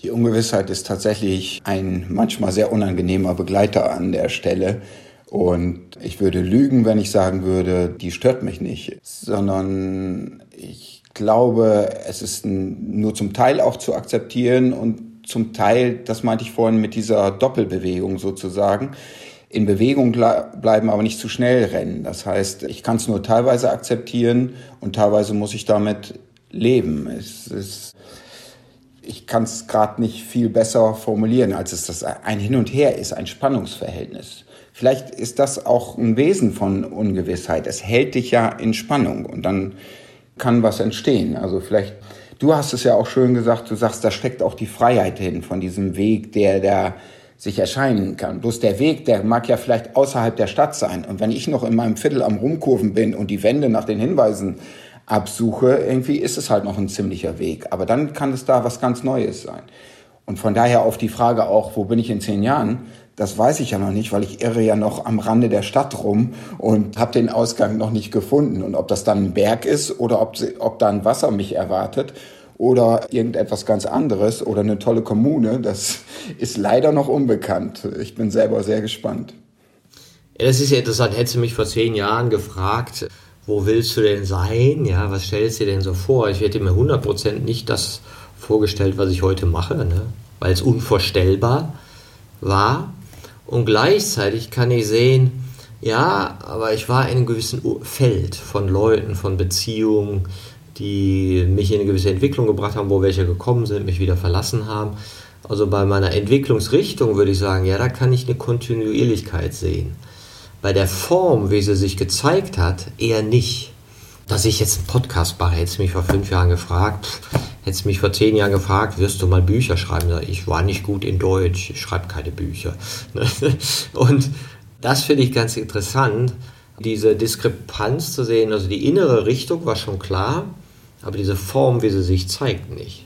Die Ungewissheit ist tatsächlich ein manchmal sehr unangenehmer Begleiter an der Stelle. Und ich würde lügen, wenn ich sagen würde, die stört mich nicht, sondern ich glaube, es ist nur zum Teil auch zu akzeptieren und zum Teil, das meinte ich vorhin mit dieser Doppelbewegung sozusagen, in Bewegung bleiben, aber nicht zu schnell rennen. Das heißt, ich kann es nur teilweise akzeptieren und teilweise muss ich damit leben. Ist ich kann es gerade nicht viel besser formulieren, als es das ein Hin und Her ist, ein Spannungsverhältnis. Vielleicht ist das auch ein Wesen von Ungewissheit. Es hält dich ja in Spannung und dann kann was entstehen. Also vielleicht, du hast es ja auch schön gesagt, du sagst, da steckt auch die Freiheit hin von diesem Weg, der da sich erscheinen kann. Bloß der Weg, der mag ja vielleicht außerhalb der Stadt sein. Und wenn ich noch in meinem Viertel am Rumkurven bin und die Wände nach den Hinweisen absuche, irgendwie ist es halt noch ein ziemlicher Weg. Aber dann kann es da was ganz Neues sein. Und von daher auf die Frage auch, wo bin ich in zehn Jahren? Das weiß ich ja noch nicht, weil ich irre ja noch am Rande der Stadt rum und habe den Ausgang noch nicht gefunden. Und ob das dann ein Berg ist oder ob, ob da ein Wasser mich erwartet oder irgendetwas ganz anderes oder eine tolle Kommune, das ist leider noch unbekannt. Ich bin selber sehr gespannt. Ja, das ist ja interessant. Hättest du mich vor zehn Jahren gefragt, wo willst du denn sein? Ja, was stellst du dir denn so vor? Ich hätte mir 100% nicht das vorgestellt, was ich heute mache, ne? weil es unvorstellbar war. Und gleichzeitig kann ich sehen, ja, aber ich war in einem gewissen Feld von Leuten, von Beziehungen, die mich in eine gewisse Entwicklung gebracht haben, wo welche gekommen sind, mich wieder verlassen haben. Also bei meiner Entwicklungsrichtung würde ich sagen, ja, da kann ich eine Kontinuierlichkeit sehen. Bei der Form, wie sie sich gezeigt hat, eher nicht. Dass ich jetzt einen Podcast mache, hättest du mich vor fünf Jahren gefragt, hättest du mich vor zehn Jahren gefragt, wirst du mal Bücher schreiben? Ich war nicht gut in Deutsch, ich schreibe keine Bücher. Und das finde ich ganz interessant, diese Diskrepanz zu sehen. Also die innere Richtung war schon klar, aber diese Form, wie sie sich zeigt, nicht.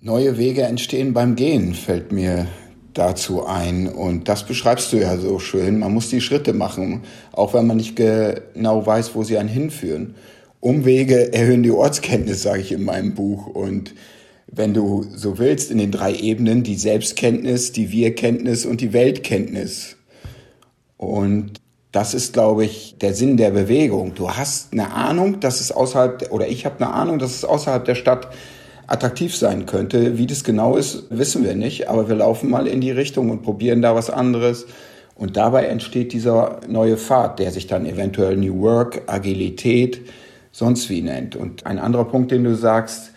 Neue Wege entstehen beim Gehen, fällt mir dazu ein. Und das beschreibst du ja so schön. Man muss die Schritte machen, auch wenn man nicht genau weiß, wo sie einen hinführen. Umwege erhöhen die Ortskenntnis, sage ich in meinem Buch. Und wenn du so willst, in den drei Ebenen, die Selbstkenntnis, die Wir-Kenntnis und die Weltkenntnis. Und das ist, glaube ich, der Sinn der Bewegung. Du hast eine Ahnung, dass es außerhalb, oder ich habe eine Ahnung, dass es außerhalb der Stadt attraktiv sein könnte. Wie das genau ist, wissen wir nicht, aber wir laufen mal in die Richtung und probieren da was anderes. Und dabei entsteht dieser neue Pfad, der sich dann eventuell New Work, Agilität, sonst wie nennt. Und ein anderer Punkt, den du sagst,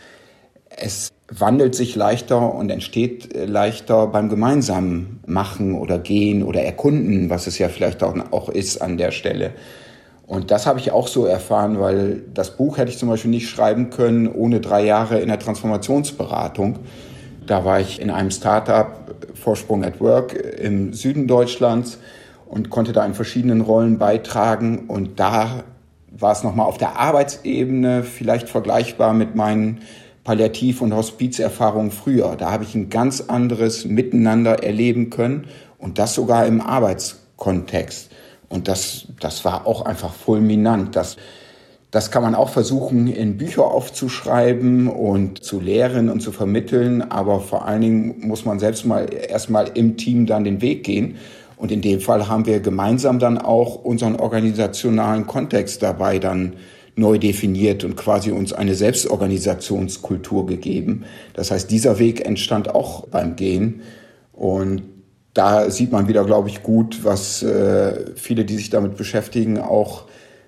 es wandelt sich leichter und entsteht leichter beim gemeinsamen Machen oder Gehen oder Erkunden, was es ja vielleicht auch ist an der Stelle. Und das habe ich auch so erfahren, weil das Buch hätte ich zum Beispiel nicht schreiben können ohne drei Jahre in der Transformationsberatung. Da war ich in einem Startup, Vorsprung at Work, im Süden Deutschlands und konnte da in verschiedenen Rollen beitragen. Und da war es nochmal auf der Arbeitsebene vielleicht vergleichbar mit meinen Palliativ- und Hospizerfahrungen früher. Da habe ich ein ganz anderes Miteinander erleben können und das sogar im Arbeitskontext. Und das, das war auch einfach fulminant. Das, das kann man auch versuchen, in Bücher aufzuschreiben und zu lehren und zu vermitteln. Aber vor allen Dingen muss man selbst mal erstmal im Team dann den Weg gehen. Und in dem Fall haben wir gemeinsam dann auch unseren organisationalen Kontext dabei dann neu definiert und quasi uns eine Selbstorganisationskultur gegeben. Das heißt, dieser Weg entstand auch beim Gehen. Und da sieht man wieder, glaube ich, gut, was äh, viele, die sich damit beschäftigen, auch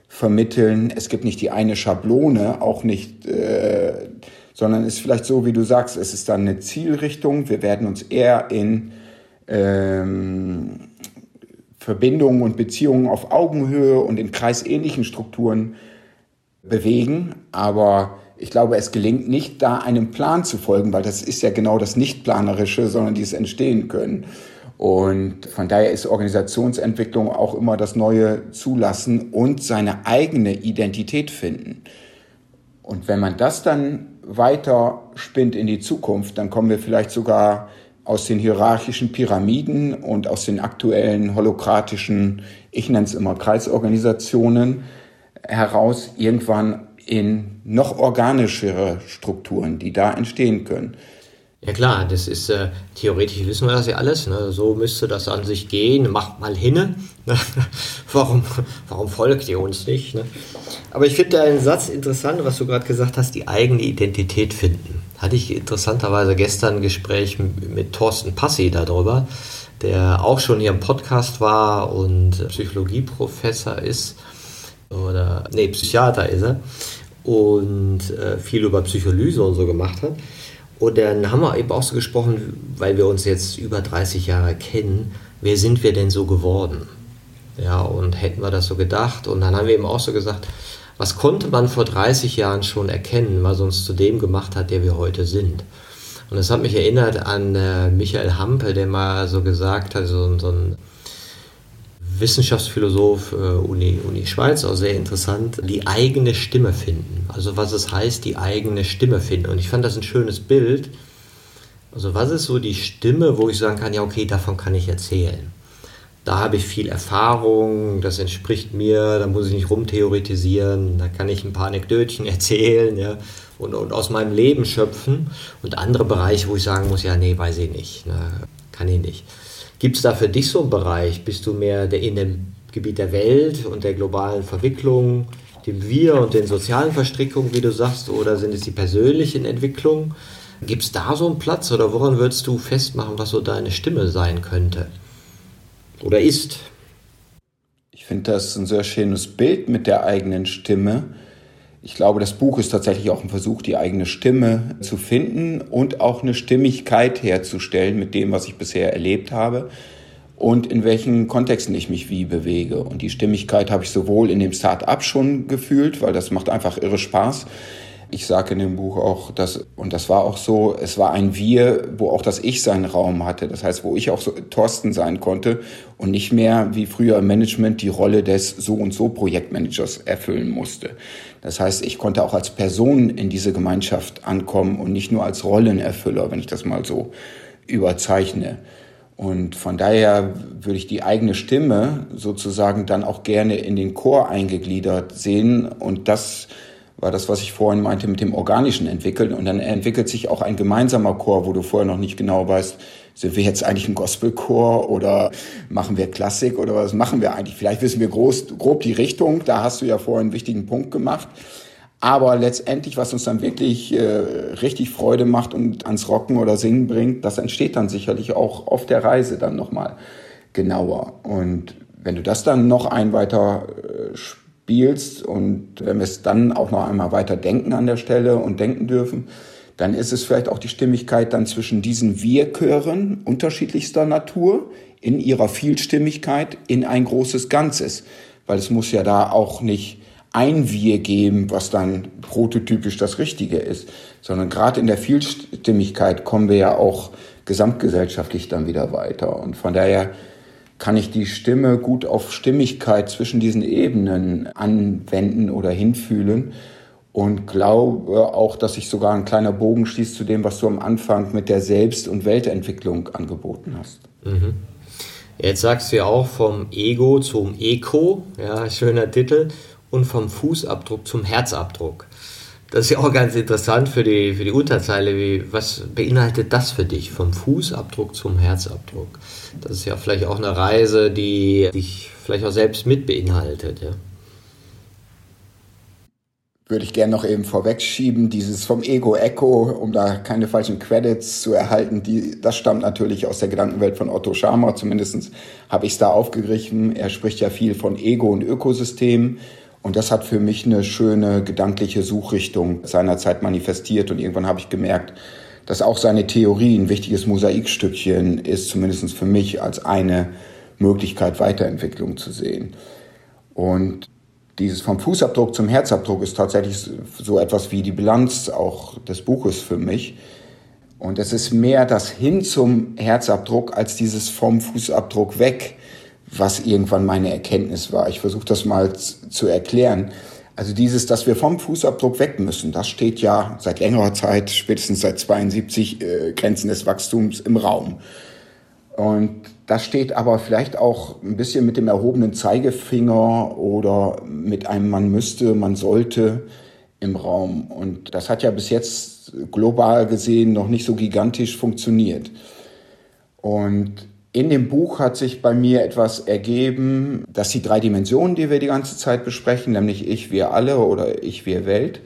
vermitteln. Es gibt nicht die eine Schablone, auch nicht, äh, sondern ist vielleicht so, wie du sagst, es ist dann eine Zielrichtung. Wir werden uns eher in ähm, Verbindungen und Beziehungen auf Augenhöhe und in kreisähnlichen Strukturen bewegen, aber ich glaube, es gelingt nicht, da einem Plan zu folgen, weil das ist ja genau das Nichtplanerische, sondern dieses Entstehen können. Und von daher ist Organisationsentwicklung auch immer das neue Zulassen und seine eigene Identität finden. Und wenn man das dann weiter spinnt in die Zukunft, dann kommen wir vielleicht sogar aus den hierarchischen Pyramiden und aus den aktuellen holokratischen, ich nenne es immer Kreisorganisationen, heraus irgendwann in noch organischere Strukturen, die da entstehen können. Ja klar, das ist äh, theoretisch wissen wir das ja alles. Ne? So müsste das an sich gehen. Macht mal hinne. Ne? warum, warum folgt ihr uns nicht? Ne? Aber ich finde einen Satz interessant, was du gerade gesagt hast, die eigene Identität finden. Hatte ich interessanterweise gestern ein Gespräch mit Thorsten Passi darüber, der auch schon hier im Podcast war und Psychologieprofessor ist oder nee, Psychiater ist er und äh, viel über Psycholyse und so gemacht hat. Und dann haben wir eben auch so gesprochen, weil wir uns jetzt über 30 Jahre kennen, wer sind wir denn so geworden? Ja, und hätten wir das so gedacht? Und dann haben wir eben auch so gesagt, was konnte man vor 30 Jahren schon erkennen, was uns zu dem gemacht hat, der wir heute sind? Und das hat mich erinnert an äh, Michael Hampe, der mal so gesagt hat, so, so ein Wissenschaftsphilosoph, äh, Uni, Uni Schweiz, auch sehr interessant, die eigene Stimme finden. Also was es heißt, die eigene Stimme finden. Und ich fand das ein schönes Bild. Also was ist so die Stimme, wo ich sagen kann, ja okay, davon kann ich erzählen. Da habe ich viel Erfahrung, das entspricht mir, da muss ich nicht rumtheoretisieren, da kann ich ein paar Anekdötchen erzählen, ja. und, und aus meinem Leben schöpfen und andere Bereiche, wo ich sagen muss, ja, nee, weiß ich nicht, ne, kann ich nicht. Gibt es da für dich so einen Bereich? Bist du mehr der, in dem Gebiet der Welt und der globalen Verwicklung, dem Wir und den sozialen Verstrickungen, wie du sagst, oder sind es die persönlichen Entwicklungen? Gibt es da so einen Platz oder woran würdest du festmachen, was so deine Stimme sein könnte? Oder ist? Ich finde das ein sehr schönes Bild mit der eigenen Stimme. Ich glaube, das Buch ist tatsächlich auch ein Versuch, die eigene Stimme zu finden und auch eine Stimmigkeit herzustellen mit dem, was ich bisher erlebt habe und in welchen Kontexten ich mich wie bewege. Und die Stimmigkeit habe ich sowohl in dem Start-up schon gefühlt, weil das macht einfach irre Spaß, ich sage in dem Buch auch, dass, und das war auch so, es war ein Wir, wo auch das Ich seinen Raum hatte. Das heißt, wo ich auch so Thorsten sein konnte und nicht mehr wie früher im Management die Rolle des so und so Projektmanagers erfüllen musste. Das heißt, ich konnte auch als Person in diese Gemeinschaft ankommen und nicht nur als Rollenerfüller, wenn ich das mal so überzeichne. Und von daher würde ich die eigene Stimme sozusagen dann auch gerne in den Chor eingegliedert sehen und das war das, was ich vorhin meinte, mit dem Organischen entwickeln. Und dann entwickelt sich auch ein gemeinsamer Chor, wo du vorher noch nicht genau weißt, sind wir jetzt eigentlich ein Gospelchor oder machen wir Klassik oder was machen wir eigentlich? Vielleicht wissen wir groß, grob die Richtung, da hast du ja vorhin einen wichtigen Punkt gemacht. Aber letztendlich, was uns dann wirklich äh, richtig Freude macht und ans Rocken oder Singen bringt, das entsteht dann sicherlich auch auf der Reise dann nochmal genauer. Und wenn du das dann noch ein weiter äh, spielst und wenn wir es dann auch noch einmal weiter denken an der Stelle und denken dürfen, dann ist es vielleicht auch die Stimmigkeit dann zwischen diesen Wir-Chören unterschiedlichster Natur in ihrer Vielstimmigkeit in ein großes Ganzes. Weil es muss ja da auch nicht ein Wir geben, was dann prototypisch das Richtige ist, sondern gerade in der Vielstimmigkeit kommen wir ja auch gesamtgesellschaftlich dann wieder weiter. Und von daher kann ich die Stimme gut auf Stimmigkeit zwischen diesen Ebenen anwenden oder hinfühlen und glaube auch, dass sich sogar ein kleiner Bogen schließt zu dem, was du am Anfang mit der Selbst- und Weltentwicklung angeboten hast. Mhm. Jetzt sagst du ja auch vom Ego zum Eko, ja, schöner Titel, und vom Fußabdruck zum Herzabdruck. Das ist ja auch ganz interessant für die, für die Unterzeile. Wie, was beinhaltet das für dich, vom Fußabdruck zum Herzabdruck? Das ist ja vielleicht auch eine Reise, die dich vielleicht auch selbst mit beinhaltet. Ja? Würde ich gerne noch eben vorwegschieben, dieses vom Ego-Echo, um da keine falschen Credits zu erhalten, die, das stammt natürlich aus der Gedankenwelt von Otto Scharmer, zumindest habe ich es da aufgegriffen. Er spricht ja viel von Ego und Ökosystem. Und das hat für mich eine schöne gedankliche Suchrichtung seinerzeit manifestiert. Und irgendwann habe ich gemerkt, dass auch seine Theorie ein wichtiges Mosaikstückchen ist, zumindest für mich, als eine Möglichkeit Weiterentwicklung zu sehen. Und dieses vom Fußabdruck zum Herzabdruck ist tatsächlich so etwas wie die Bilanz auch des Buches für mich. Und es ist mehr das Hin zum Herzabdruck als dieses vom Fußabdruck weg was irgendwann meine Erkenntnis war. Ich versuche das mal zu erklären. Also dieses, dass wir vom Fußabdruck weg müssen, das steht ja seit längerer Zeit, spätestens seit 72, äh, Grenzen des Wachstums im Raum. Und das steht aber vielleicht auch ein bisschen mit dem erhobenen Zeigefinger oder mit einem man müsste, man sollte im Raum. Und das hat ja bis jetzt global gesehen noch nicht so gigantisch funktioniert. Und in dem Buch hat sich bei mir etwas ergeben, dass die drei Dimensionen, die wir die ganze Zeit besprechen, nämlich ich, wir alle oder ich, wir Welt,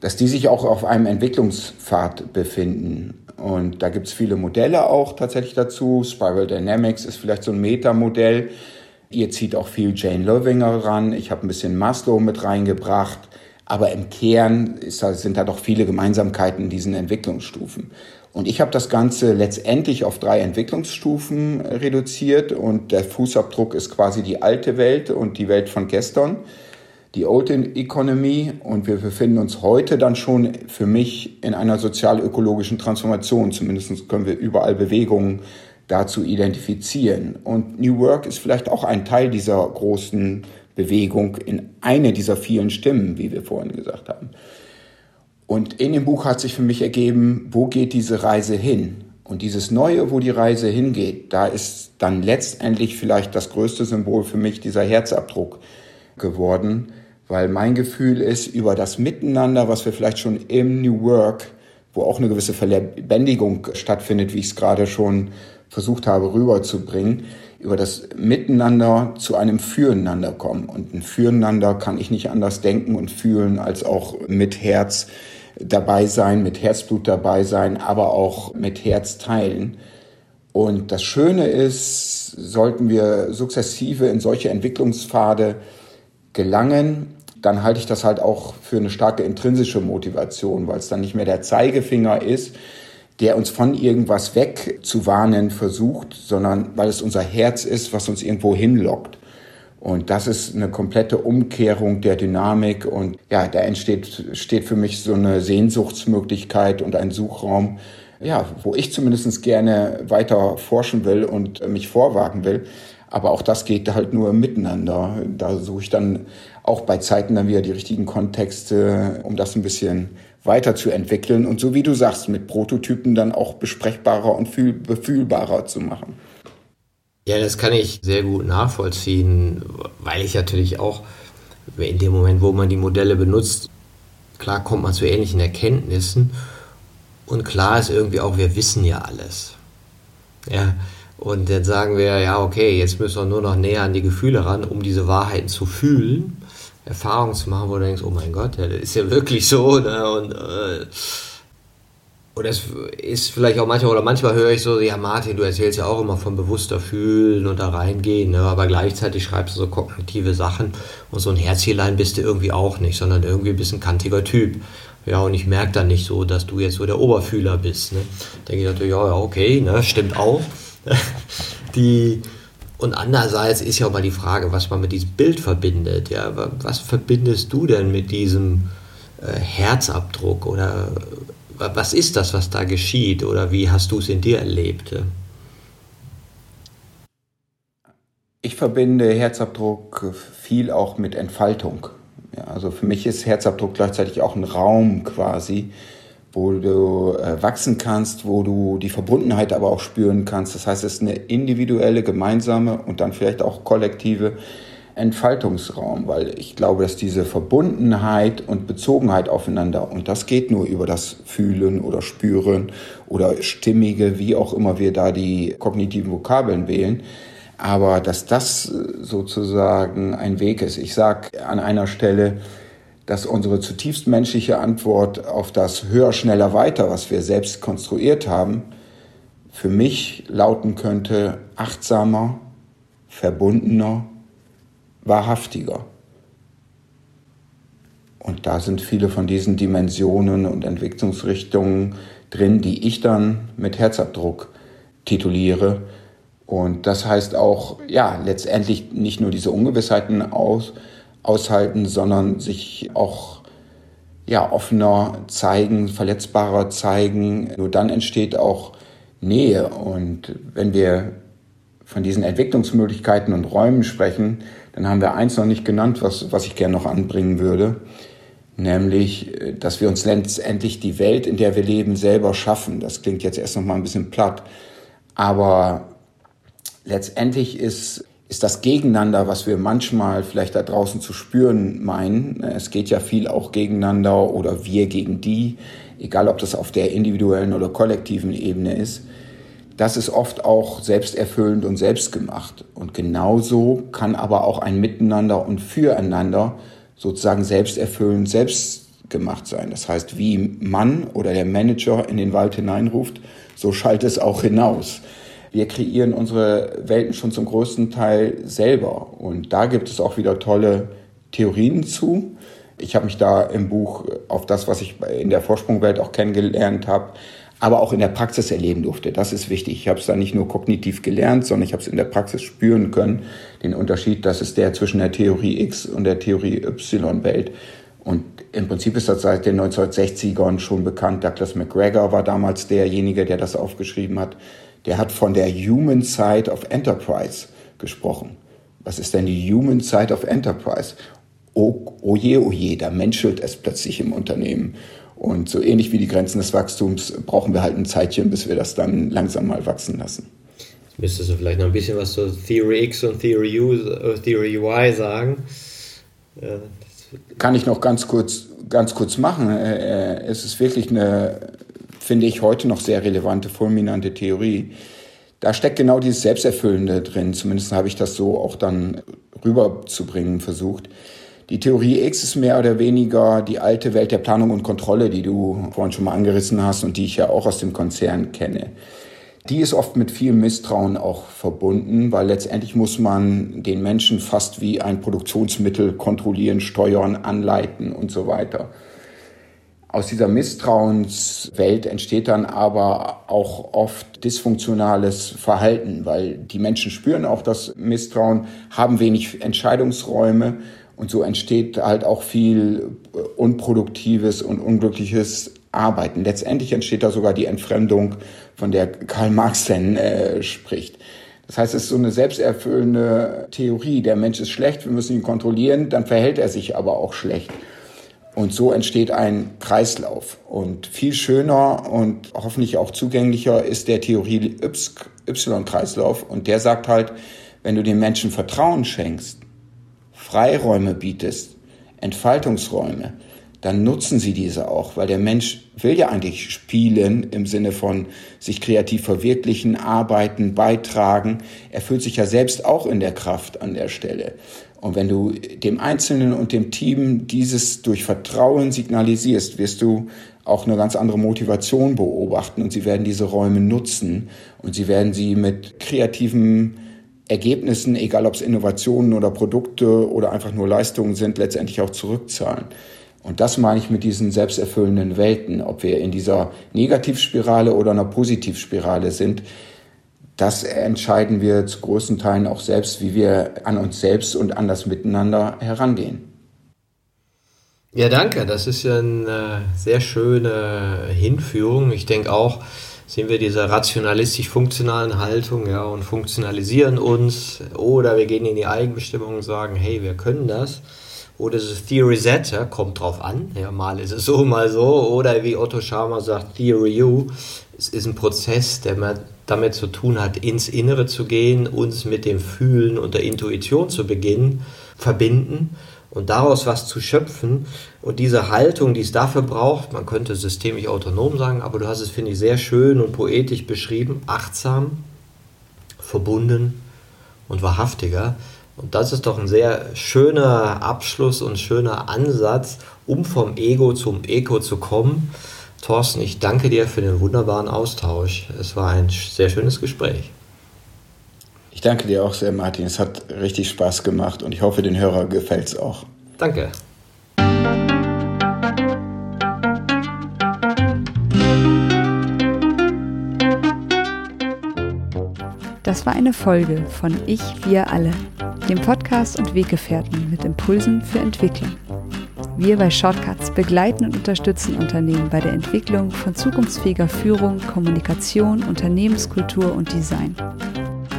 dass die sich auch auf einem Entwicklungspfad befinden. Und da gibt es viele Modelle auch tatsächlich dazu. Spiral Dynamics ist vielleicht so ein Metamodell. Ihr zieht auch viel Jane Lovinger ran. Ich habe ein bisschen Maslow mit reingebracht. Aber im Kern ist, sind da doch viele Gemeinsamkeiten in diesen Entwicklungsstufen. Und ich habe das Ganze letztendlich auf drei Entwicklungsstufen reduziert und der Fußabdruck ist quasi die alte Welt und die Welt von gestern, die Old Economy und wir befinden uns heute dann schon für mich in einer sozial-ökologischen Transformation. Zumindest können wir überall Bewegungen dazu identifizieren. Und New Work ist vielleicht auch ein Teil dieser großen Bewegung in eine dieser vielen Stimmen, wie wir vorhin gesagt haben. Und in dem Buch hat sich für mich ergeben, wo geht diese Reise hin? Und dieses Neue, wo die Reise hingeht, da ist dann letztendlich vielleicht das größte Symbol für mich dieser Herzabdruck geworden, Weil mein Gefühl ist, über das Miteinander, was wir vielleicht schon im New Work, wo auch eine gewisse Verlebendigung stattfindet, wie ich es gerade schon versucht habe rüberzubringen, über das Miteinander zu einem Füreinander kommen. Und ein Füreinander kann ich nicht anders denken und fühlen, als auch mit Herz dabei sein, mit Herzblut dabei sein, aber auch mit Herz teilen. Und das Schöne ist, sollten wir sukzessive in solche Entwicklungspfade gelangen, dann halte ich das halt auch für eine starke intrinsische Motivation, weil es dann nicht mehr der Zeigefinger ist, der uns von irgendwas wegzuwarnen versucht, sondern weil es unser Herz ist, was uns irgendwo hinlockt. Und das ist eine komplette Umkehrung der Dynamik und ja, da entsteht steht für mich so eine Sehnsuchtsmöglichkeit und ein Suchraum, ja, wo ich zumindest gerne weiter forschen will und mich vorwagen will. Aber auch das geht halt nur miteinander. Da suche ich dann auch bei Zeiten dann wieder die richtigen Kontexte, um das ein bisschen weiterzuentwickeln und so wie du sagst, mit Prototypen dann auch besprechbarer und befühlbarer zu machen. Ja, das kann ich sehr gut nachvollziehen, weil ich natürlich auch in dem Moment, wo man die Modelle benutzt, klar kommt man zu ähnlichen Erkenntnissen und klar ist irgendwie auch, wir wissen ja alles. Ja, und dann sagen wir, ja, okay, jetzt müssen wir nur noch näher an die Gefühle ran, um diese Wahrheiten zu fühlen. Erfahrungen zu machen, wo du denkst, oh mein Gott, ja, das ist ja wirklich so. Ne? Und, äh, und das ist vielleicht auch manchmal, oder manchmal höre ich so, ja Martin, du erzählst ja auch immer von bewusster Fühlen und da reingehen, ne? aber gleichzeitig schreibst du so kognitive Sachen und so ein Herzchelein bist du irgendwie auch nicht, sondern irgendwie ein bisschen kantiger Typ. Ja, und ich merke dann nicht so, dass du jetzt so der Oberfühler bist. Ne? Denke ich natürlich, ja, okay, ne? stimmt auch. Die, und andererseits ist ja auch mal die Frage, was man mit diesem Bild verbindet. Ja, was verbindest du denn mit diesem äh, Herzabdruck oder was ist das, was da geschieht oder wie hast du es in dir erlebt? Ich verbinde Herzabdruck viel auch mit Entfaltung. Ja, also für mich ist Herzabdruck gleichzeitig auch ein Raum quasi, wo du äh, wachsen kannst, wo du die Verbundenheit aber auch spüren kannst. Das heißt, es ist eine individuelle, gemeinsame und dann vielleicht auch kollektive Entfaltungsraum, weil ich glaube, dass diese Verbundenheit und Bezogenheit aufeinander, und das geht nur über das Fühlen oder Spüren oder Stimmige, wie auch immer wir da die kognitiven Vokabeln wählen, aber dass das sozusagen ein Weg ist. Ich sage an einer Stelle, dass unsere zutiefst menschliche Antwort auf das höher, schneller, weiter, was wir selbst konstruiert haben, für mich lauten könnte achtsamer, verbundener, wahrhaftiger. Und da sind viele von diesen Dimensionen und Entwicklungsrichtungen drin, die ich dann mit Herzabdruck tituliere. Und das heißt auch, ja, letztendlich nicht nur diese Ungewissheiten aus, aushalten, sondern sich auch ja, offener zeigen, verletzbarer zeigen. Nur dann entsteht auch Nähe. Und wenn wir von diesen Entwicklungsmöglichkeiten und Räumen sprechen, dann haben wir eins noch nicht genannt, was, was ich gerne noch anbringen würde, nämlich, dass wir uns letztendlich die Welt, in der wir leben, selber schaffen. Das klingt jetzt erst noch mal ein bisschen platt, aber letztendlich ist ist das Gegeneinander, was wir manchmal vielleicht da draußen zu spüren meinen. Es geht ja viel auch gegeneinander oder wir gegen die, egal ob das auf der individuellen oder kollektiven Ebene ist. Das ist oft auch selbsterfüllend und selbstgemacht. Und genauso kann aber auch ein Miteinander und Füreinander sozusagen selbsterfüllend, selbstgemacht sein. Das heißt, wie Mann oder der Manager in den Wald hineinruft, so schallt es auch hinaus wir kreieren unsere Welten schon zum größten Teil selber. Und da gibt es auch wieder tolle Theorien zu. Ich habe mich da im Buch auf das, was ich in der Vorsprungwelt auch kennengelernt habe, aber auch in der Praxis erleben durfte. Das ist wichtig. Ich habe es da nicht nur kognitiv gelernt, sondern ich habe es in der Praxis spüren können. Den Unterschied, das ist der zwischen der Theorie X und der Theorie Y-Welt. Und im Prinzip ist das seit den 1960ern schon bekannt. Douglas McGregor war damals derjenige, der das aufgeschrieben hat der hat von der Human Side of Enterprise gesprochen. Was ist denn die Human Side of Enterprise? Oh, oh je, oh je, da menschelt es plötzlich im Unternehmen. Und so ähnlich wie die Grenzen des Wachstums brauchen wir halt ein Zeitchen, bis wir das dann langsam mal wachsen lassen. Müsstest du vielleicht noch ein bisschen was zur Theory X und Theory U, äh, Theory Y sagen? Kann ich noch ganz kurz, ganz kurz machen. Äh, es ist wirklich eine, finde ich, heute noch sehr relevante, fulminante Theorie. Da steckt genau dieses Selbsterfüllende drin. Zumindest habe ich das so auch dann rüberzubringen versucht. Die Theorie X ist mehr oder weniger die alte Welt der Planung und Kontrolle, die du vorhin schon mal angerissen hast und die ich ja auch aus dem Konzern kenne. Die ist oft mit viel Misstrauen auch verbunden, weil letztendlich muss man den Menschen fast wie ein Produktionsmittel kontrollieren, steuern, anleiten und so weiter. Aus dieser Misstrauenswelt entsteht dann aber auch oft dysfunktionales Verhalten, weil die Menschen spüren auch das Misstrauen, haben wenig Entscheidungsräume und so entsteht halt auch viel unproduktives und unglückliches Arbeiten. Letztendlich entsteht da sogar die Entfremdung, von der Karl Marx denn äh, spricht. Das heißt, es ist so eine selbsterfüllende Theorie. Der Mensch ist schlecht, wir müssen ihn kontrollieren, dann verhält er sich aber auch schlecht. Und so entsteht ein Kreislauf. Und viel schöner und hoffentlich auch zugänglicher ist der Theorie Y-Kreislauf. Und der sagt halt, wenn du den Menschen Vertrauen schenkst, Freiräume bietest, Entfaltungsräume, dann nutzen sie diese auch, weil der Mensch will ja eigentlich spielen im Sinne von sich kreativ verwirklichen, arbeiten, beitragen. Er fühlt sich ja selbst auch in der Kraft an der Stelle. Und wenn du dem Einzelnen und dem Team dieses durch Vertrauen signalisierst, wirst du auch eine ganz andere Motivation beobachten und sie werden diese Räume nutzen und sie werden sie mit kreativen Ergebnissen, egal ob es Innovationen oder Produkte oder einfach nur Leistungen sind, letztendlich auch zurückzahlen. Und das meine ich mit diesen selbsterfüllenden Welten, ob wir in dieser Negativspirale oder einer Positivspirale sind. Das entscheiden wir zu großen Teilen auch selbst, wie wir an uns selbst und an das Miteinander herangehen. Ja, danke. Das ist ja eine sehr schöne Hinführung. Ich denke auch, sehen wir diese rationalistisch-funktionalen Haltung ja, und funktionalisieren uns oder wir gehen in die Eigenbestimmung und sagen, hey, wir können das. Oder das Theory Z, ja, kommt drauf an. Ja, mal ist es so, mal so. Oder wie Otto Scharmer sagt, Theory U, es ist ein Prozess, der damit zu tun hat, ins Innere zu gehen, uns mit dem Fühlen und der Intuition zu beginnen, verbinden und daraus was zu schöpfen. Und diese Haltung, die es dafür braucht, man könnte systemisch autonom sagen, aber du hast es, finde ich, sehr schön und poetisch beschrieben, achtsam, verbunden und wahrhaftiger. Und das ist doch ein sehr schöner Abschluss und schöner Ansatz, um vom Ego zum Eko zu kommen. Thorsten, ich danke dir für den wunderbaren Austausch. Es war ein sehr schönes Gespräch. Ich danke dir auch sehr, Martin. Es hat richtig Spaß gemacht und ich hoffe, den Hörer gefällt es auch. Danke. Das war eine Folge von Ich, wir alle, dem Podcast und Weggefährten mit Impulsen für Entwicklung. Wir bei Shortcuts begleiten und unterstützen Unternehmen bei der Entwicklung von zukunftsfähiger Führung, Kommunikation, Unternehmenskultur und Design.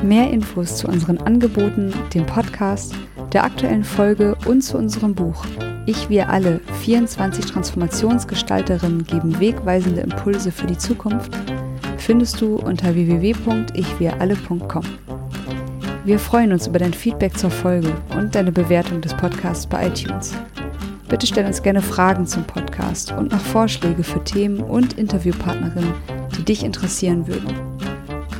Mehr Infos zu unseren Angeboten, dem Podcast, der aktuellen Folge und zu unserem Buch Ich, wir alle, 24 Transformationsgestalterinnen geben wegweisende Impulse für die Zukunft, findest du unter www.ichwiralle.com. Wir freuen uns über dein Feedback zur Folge und deine Bewertung des Podcasts bei iTunes. Bitte stell uns gerne Fragen zum Podcast und noch Vorschläge für Themen und Interviewpartnerinnen, die dich interessieren würden.